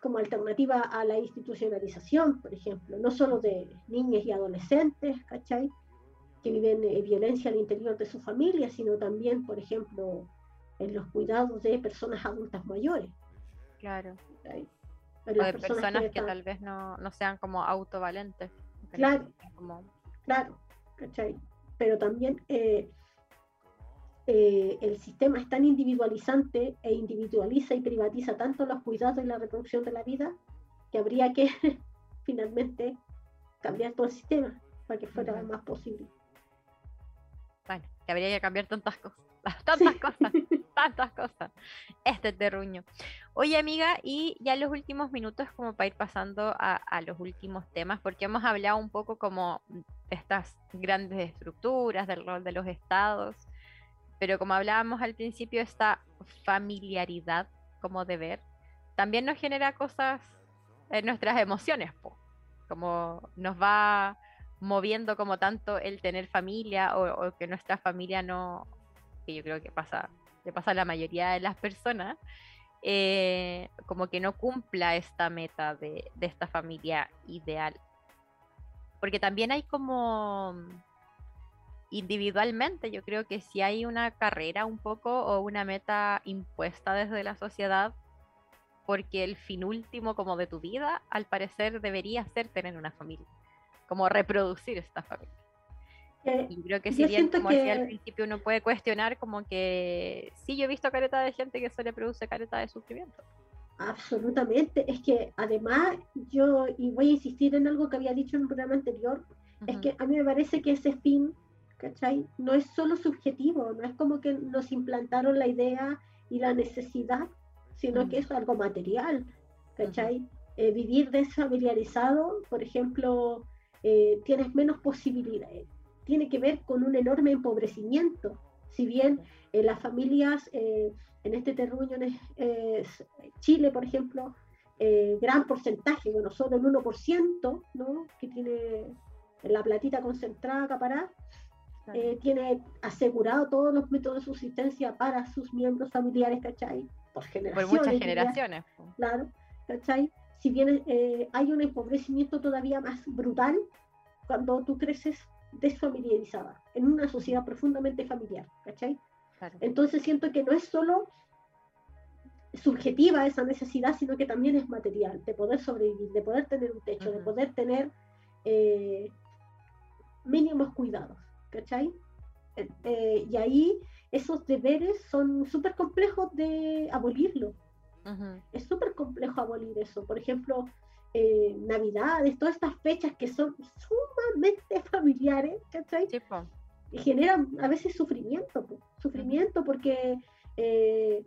como alternativa a la institucionalización, por ejemplo, no solo de niñas y adolescentes, ¿cachai? Que viven eh, violencia al interior de su familia, sino también, por ejemplo, en los cuidados de personas adultas mayores. Claro. ¿cachai? O de personas que tal vez no, no sean como autovalentes. Claro. Como, Claro, ¿cachai? Pero también eh, eh, el sistema es tan individualizante e individualiza y privatiza tanto los cuidados y la reproducción de la vida que habría que finalmente cambiar todo el sistema para que fuera más posible. Bueno, que habría que cambiar tantas cosas. Tantas Sí. cosas. Tantas cosas. Este terruño. Oye, amiga, y ya los últimos minutos, como para ir pasando a, a los últimos temas, porque hemos hablado un poco como de estas grandes estructuras, del rol de los estados, pero como hablábamos al principio, esta familiaridad como deber, también nos genera cosas en nuestras emociones, po. como nos va moviendo como tanto el tener familia o, o que nuestra familia no, que yo creo que pasa, le pasa a la mayoría de las personas, eh, como que no cumpla esta meta de, de esta familia ideal. Porque también hay como individualmente, yo creo que si hay una carrera un poco o una meta impuesta desde la sociedad, porque el fin último como de tu vida, al parecer, debería ser tener una familia, como reproducir esta familia. Eh, Y creo que si bien, como decía al que- principio, uno puede cuestionar como que sí, yo he visto careta de gente que solo produce careta de sufrimiento. Absolutamente. Es que además yo, y voy a insistir en algo que había dicho en un programa anterior, es que a mí me parece que ese fin, ¿cachai? No es solo subjetivo, no es como que nos implantaron la idea y la necesidad, sino que Ujú. es algo material, ¿cachai? Eh, vivir desfamiliarizado, por ejemplo, eh, tienes menos posibilidades, tiene que ver con un enorme empobrecimiento. Si bien eh, las familias eh, en este terruño, en es- Chile, por ejemplo, eh, gran porcentaje, bueno, solo el 1%, ¿no? que tiene la platita concentrada, acaparada, eh, tiene asegurado todos los métodos de subsistencia para sus miembros familiares, ¿cachai? Por Por generaciones. muchas diría, generaciones. Claro, ¿cachai? Si bien eh, hay un empobrecimiento todavía más brutal cuando tú creces desfamiliarizada, en una sociedad profundamente familiar, ¿cachai? Claro. Entonces siento que no es solo subjetiva esa necesidad, sino que también es material, de poder sobrevivir, de poder tener un techo, de poder tener eh, mínimos cuidados, ¿cachai? Eh, y ahí esos deberes son súper complejos de abolirlo, Es súper complejo abolir eso. Por ejemplo, eh, Navidades, todas estas fechas que son sumamente familiares, ¿cachai? sí, y generan a veces sufrimiento, po, sufrimiento porque eh,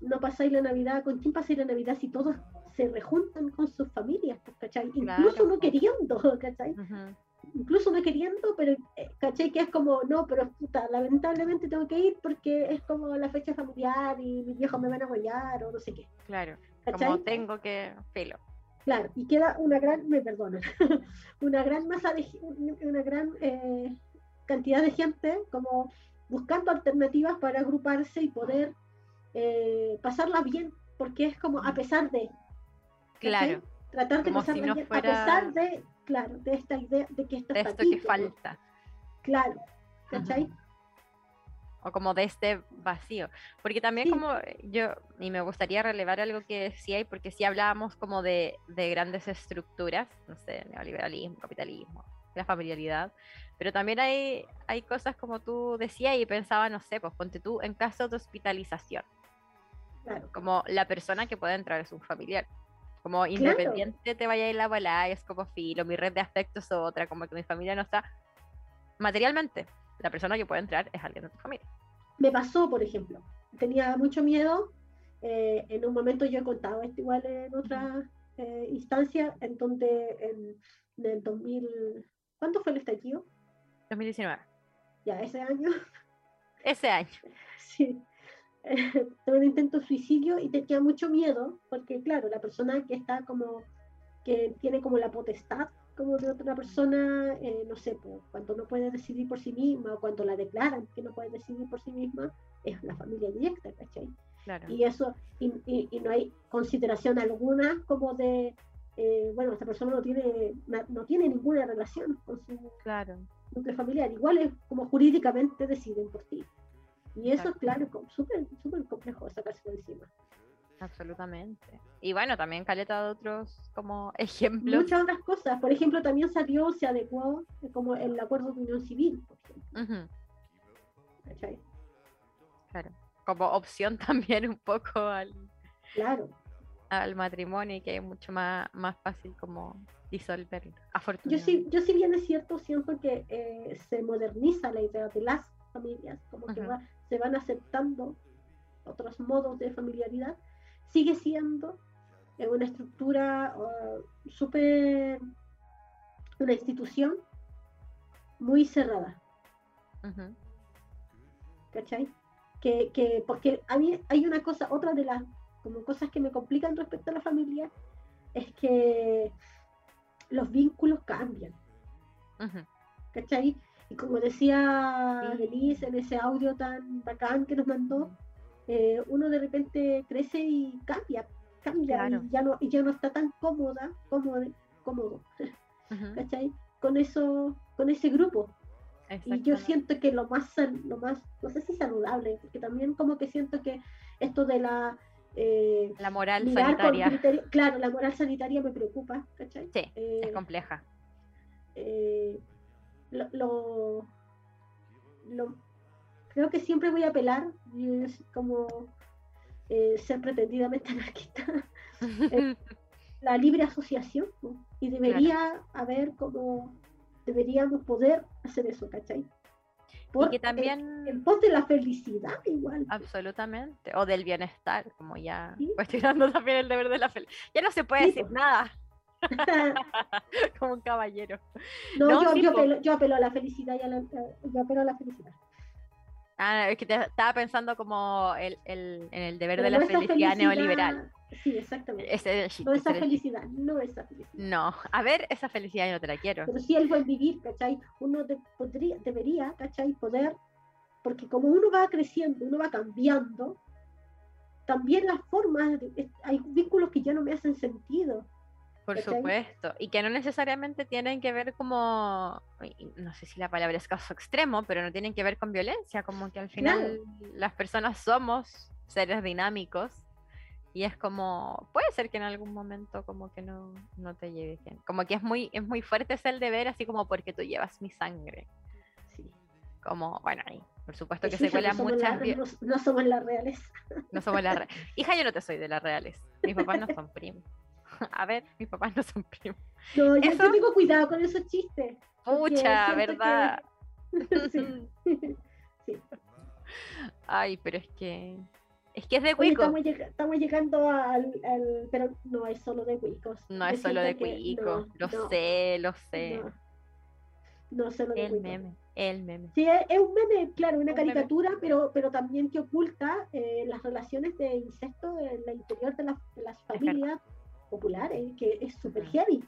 no pasáis la Navidad, ¿con quién pasáis la Navidad si todos se rejuntan con sus familias, ¿cachai? Incluso no po. queriendo, ¿cachai? Ujú, Incluso no queriendo, pero, eh, ¿cachai? Que es como, no, pero puta, lamentablemente tengo que ir porque es como la fecha familiar y mis viejos me van a apoyar o no sé qué, Claro. ¿cachai? Como tengo que. Filo. Claro, y queda una gran, me perdonan, una gran masa de, una gran eh, cantidad de gente como buscando alternativas para agruparse y poder eh, pasarla bien, porque es como a pesar de, ¿cachai? Claro. tratar de Como si pasarla no bien, fuera- a pesar de, claro, de esta idea de que esto De está esto aquí, que no- falta. claro, ¿cachai? Ujú. o como de este vacío. Porque también Sí. como yo, y me gustaría relevar algo que decía, y porque sí hablábamos como de, de grandes estructuras, no sé, neoliberalismo, capitalismo, la familiaridad, pero también hay, hay cosas como tú decías y pensaba, no sé, pues ponte tú en caso de hospitalización, Claro, como la persona que puede entrar es un familiar. Como independiente te vaya a ir la bola, es como filo, mi red de afectos es otra, como que mi familia no está materialmente. La persona que puede entrar es alguien de tu familia. me pasó, por ejemplo, tenía mucho miedo, eh, en un momento yo he contado esto igual en otra eh, instancia, en donde en, en el 2000, ¿cuánto fue el estallido? 2019. Ya, ese año, Ese año. sí, tuve un intento de suicidio y tenía mucho miedo, porque claro, la persona que está como, que tiene como la potestad como de otra persona, eh, no sé, pues, cuando no puede decidir por sí misma o cuando la declaran que no puede decidir por sí misma, es la familia directa, ¿cachai? Claro. y eso y, y- y no hay consideración alguna como de eh, bueno esta persona no tiene no tiene ninguna relación con su Claro. núcleo familiar igual es como jurídicamente deciden por ti y eso claro es súper complejo sacarse de encima Absolutamente. Y bueno, también caleta de otros como ejemplos. muchas otras cosas por ejemplo también salió se adecuó eh, como el acuerdo de unión civil por ejemplo claro. Como opción también un poco al, claro al matrimonio y que es mucho más, más fácil como disolverlo. yo Afortunadamente. sí yo si bien es cierto siento que eh, se moderniza la idea de las familias como que Ujú. va- se van aceptando otros modos de familiaridad sigue siendo una estructura uh, súper una institución muy cerrada ¿cachai? Que, que, porque a mí hay una cosa, otra de las como cosas que me complican respecto a la familia, es que los vínculos cambian, ujú, ¿cachai? Y como decía. Denise en ese audio tan bacán que nos mandó, eh, uno de repente crece y cambia, cambia Claro. y, ya no, y ya no está tan cómoda, cómodo, cómodo, ¿cachai? Con eso, con ese grupo. Y yo siento que lo más, lo más, no sé si saludable, porque también como que siento que esto de la eh, La moral sanitaria. criterio- claro, la moral sanitaria me preocupa, ¿cachai? Sí, es Eh, compleja. eh, lo, lo- lo- creo que siempre voy a apelar, y como eh, ser pretendidamente anarquista, eh, la libre asociación, ¿no? y debería haber como, deberíamos poder hacer eso, ¿cachai? Por- que eh, también- en pos de la felicidad igual. Absolutamente. O del bienestar, como ya Sí. cuestionando también el deber de la felicidad. Ya no se puede Sí, decir nada como un caballero. no, No, yo, sí, yo apelo, yo apelo a la felicidad y a la, yo apelo a la felicidad. Ah, es que te estaba pensando como el, el- en el deber Pero de la felicidad, felicidad- neoliberal. Sí, exactamente. Ese No esa felicidad, no esa felicidad. No, a ver, esa felicidad yo no te la quiero. Pero sí el buen vivir, ¿cachai? Uno de- podría, debería, ¿cachai? Poder, porque como uno va creciendo, uno va cambiando, también las formas, hay vínculos que ya no me hacen sentido. Por supuesto. Y que no necesariamente tienen que ver como, no sé si la palabra es caso extremo, pero no tienen que ver con violencia, como que al final las personas somos seres dinámicos y es como, puede ser que en algún momento como que no, no te lleves bien. Como que es muy, es muy fuerte ese el deber, así como porque tú llevas mi sangre. Sí. Como, bueno, ahí, por supuesto que Sí, se cuelan no muchas... la- no, no somos la realeza. No somos las re- Hija, yo no te soy de las reales. Mis papás no son primos. A ver, mis papás no son primos. No, yo, yo Eso- tengo cuidado con esos chistes. que- ¿verdad? sí, sí. Ay, pero es que. Es que es de Oye, cuico. estamos, lleg- estamos llegando al, al- Pero no es solo de cuicos. No es solo de siento que cuico. no, Lo no, sé, lo sé. No, no solo de El cuicos. meme, el meme. Sí, es, es un meme, claro, una Un meme. caricatura, pero, pero también que oculta eh, las relaciones de incesto en el interior de, las- de las verdad. familias populares, que es súper Mm. heavy.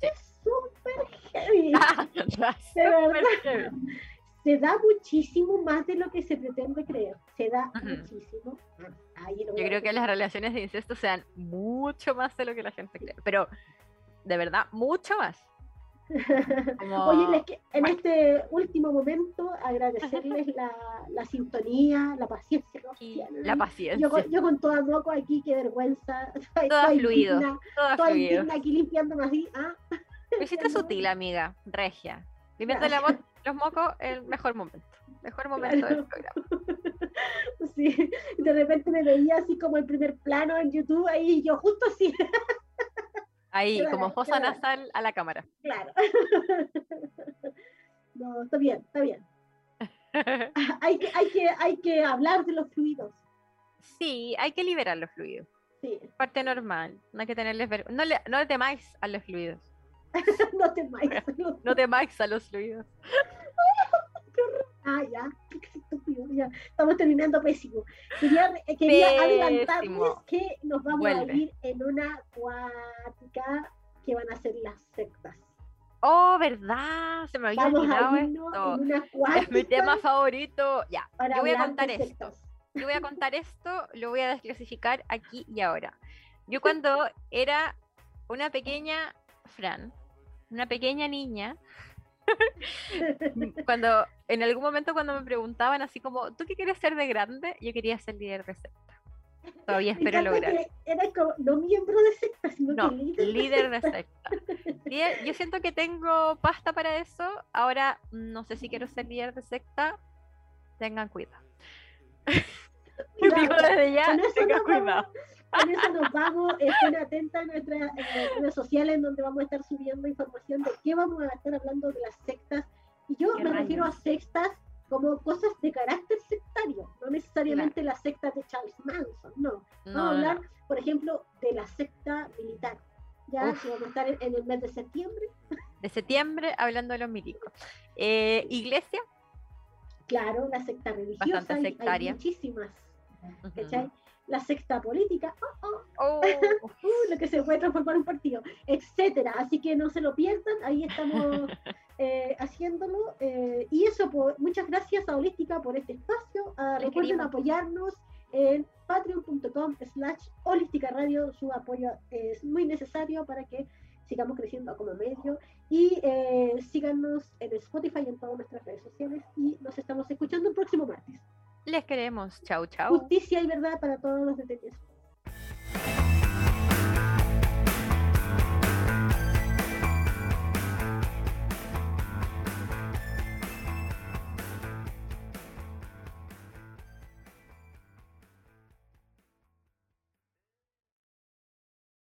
Es súper heavy. La De verdad. heavy. Se da muchísimo más de lo que se pretende creer. Se da muchísimo. Ahí lo Yo creo que las relaciones de incesto sean mucho más de lo que la gente cree. Pero, de verdad, mucho más. Como- Oye, les que- en bueno. este último momento agradecerles la, la sintonía, la paciencia. Y tienen. la Yo, paciencia. con- yo con toda moco aquí, qué vergüenza. Todo estoy fluido, fluido. indigna aquí limpiándome así. Ah, Lo hiciste no. sutil, amiga. Regia. Limpiando la mo- los mocos, el mejor momento. Mejor momento del Claro. programa. sí. De repente me veía así como el primer plano en YouTube, ahí yo justo así, Ahí, Qué como fosa qué bacán. nasal a la cámara. claro. No, está bien, está bien. Hay que, hay que, hay que hablar de los fluidos. sí, hay que liberar los fluidos. Sí, Parte normal. No hay que tenerles ver... No, le, no temáis a los fluidos. no temáis. no- No temáis a los fluidos. Ah, ya, qué estúpido, ya. Estamos terminando pésimo. Quería, eh, quería adelantarles que nos vamos Vuelve. a ir en una cuática que van a ser las sectas. Oh, ¿verdad? Se me había Vamos olvidado a irnos esto. en una Es mi tema favorito. Ya, yo voy a contar esto. sectas. yo voy a contar esto, lo voy a desclasificar aquí y ahora. Yo cuando era una pequeña Fran, una pequeña niña, cuando en algún momento cuando me preguntaban así como, ¿tú qué quieres ser de grande? Yo quería ser líder de secta. Todavía espero lograr. Eres como, no miembro de secta, sino No, que líder. de líder de secta. secta. Líder- Yo siento que tengo pasta para eso. Ahora no sé si quiero ser líder de secta. Tengan cuidado. Mira, Digo desde ya, tengan vamos- cuidado. Con eso nos vamos, estén atentas a nuestras eh, redes sociales donde vamos a estar subiendo información de qué vamos a estar hablando de las sectas. Y yo ¿Qué me refiero a sectas como cosas de carácter sectario, no necesariamente las sectas de Charles Manson, no. No, Vamos a no. hablar, por ejemplo, de la secta militar. Ya Uf. que vamos a estar en, en el mes de septiembre, de septiembre hablando de los milicos. Eh, iglesia, claro, la secta religiosa, Bastante hay- hay, sectaria. muchísimas. ¿cachai? La secta política, oh, oh, Oh, uh, lo que se puede transformar en un partido, etcétera. Así que no se lo pierdan, ahí estamos eh, haciéndolo. eh, y eso, pues, muchas gracias a Holística por este espacio. Les recuerden apoyarnos en patreon.com slash holística radio. Su apoyo es muy necesario para que sigamos creciendo como medio. Y eh, síganos en Spotify y en todas nuestras redes sociales. Y nos estamos escuchando el próximo martes. Les queremos. Chau, chau. Justicia y verdad para todos los detenidos.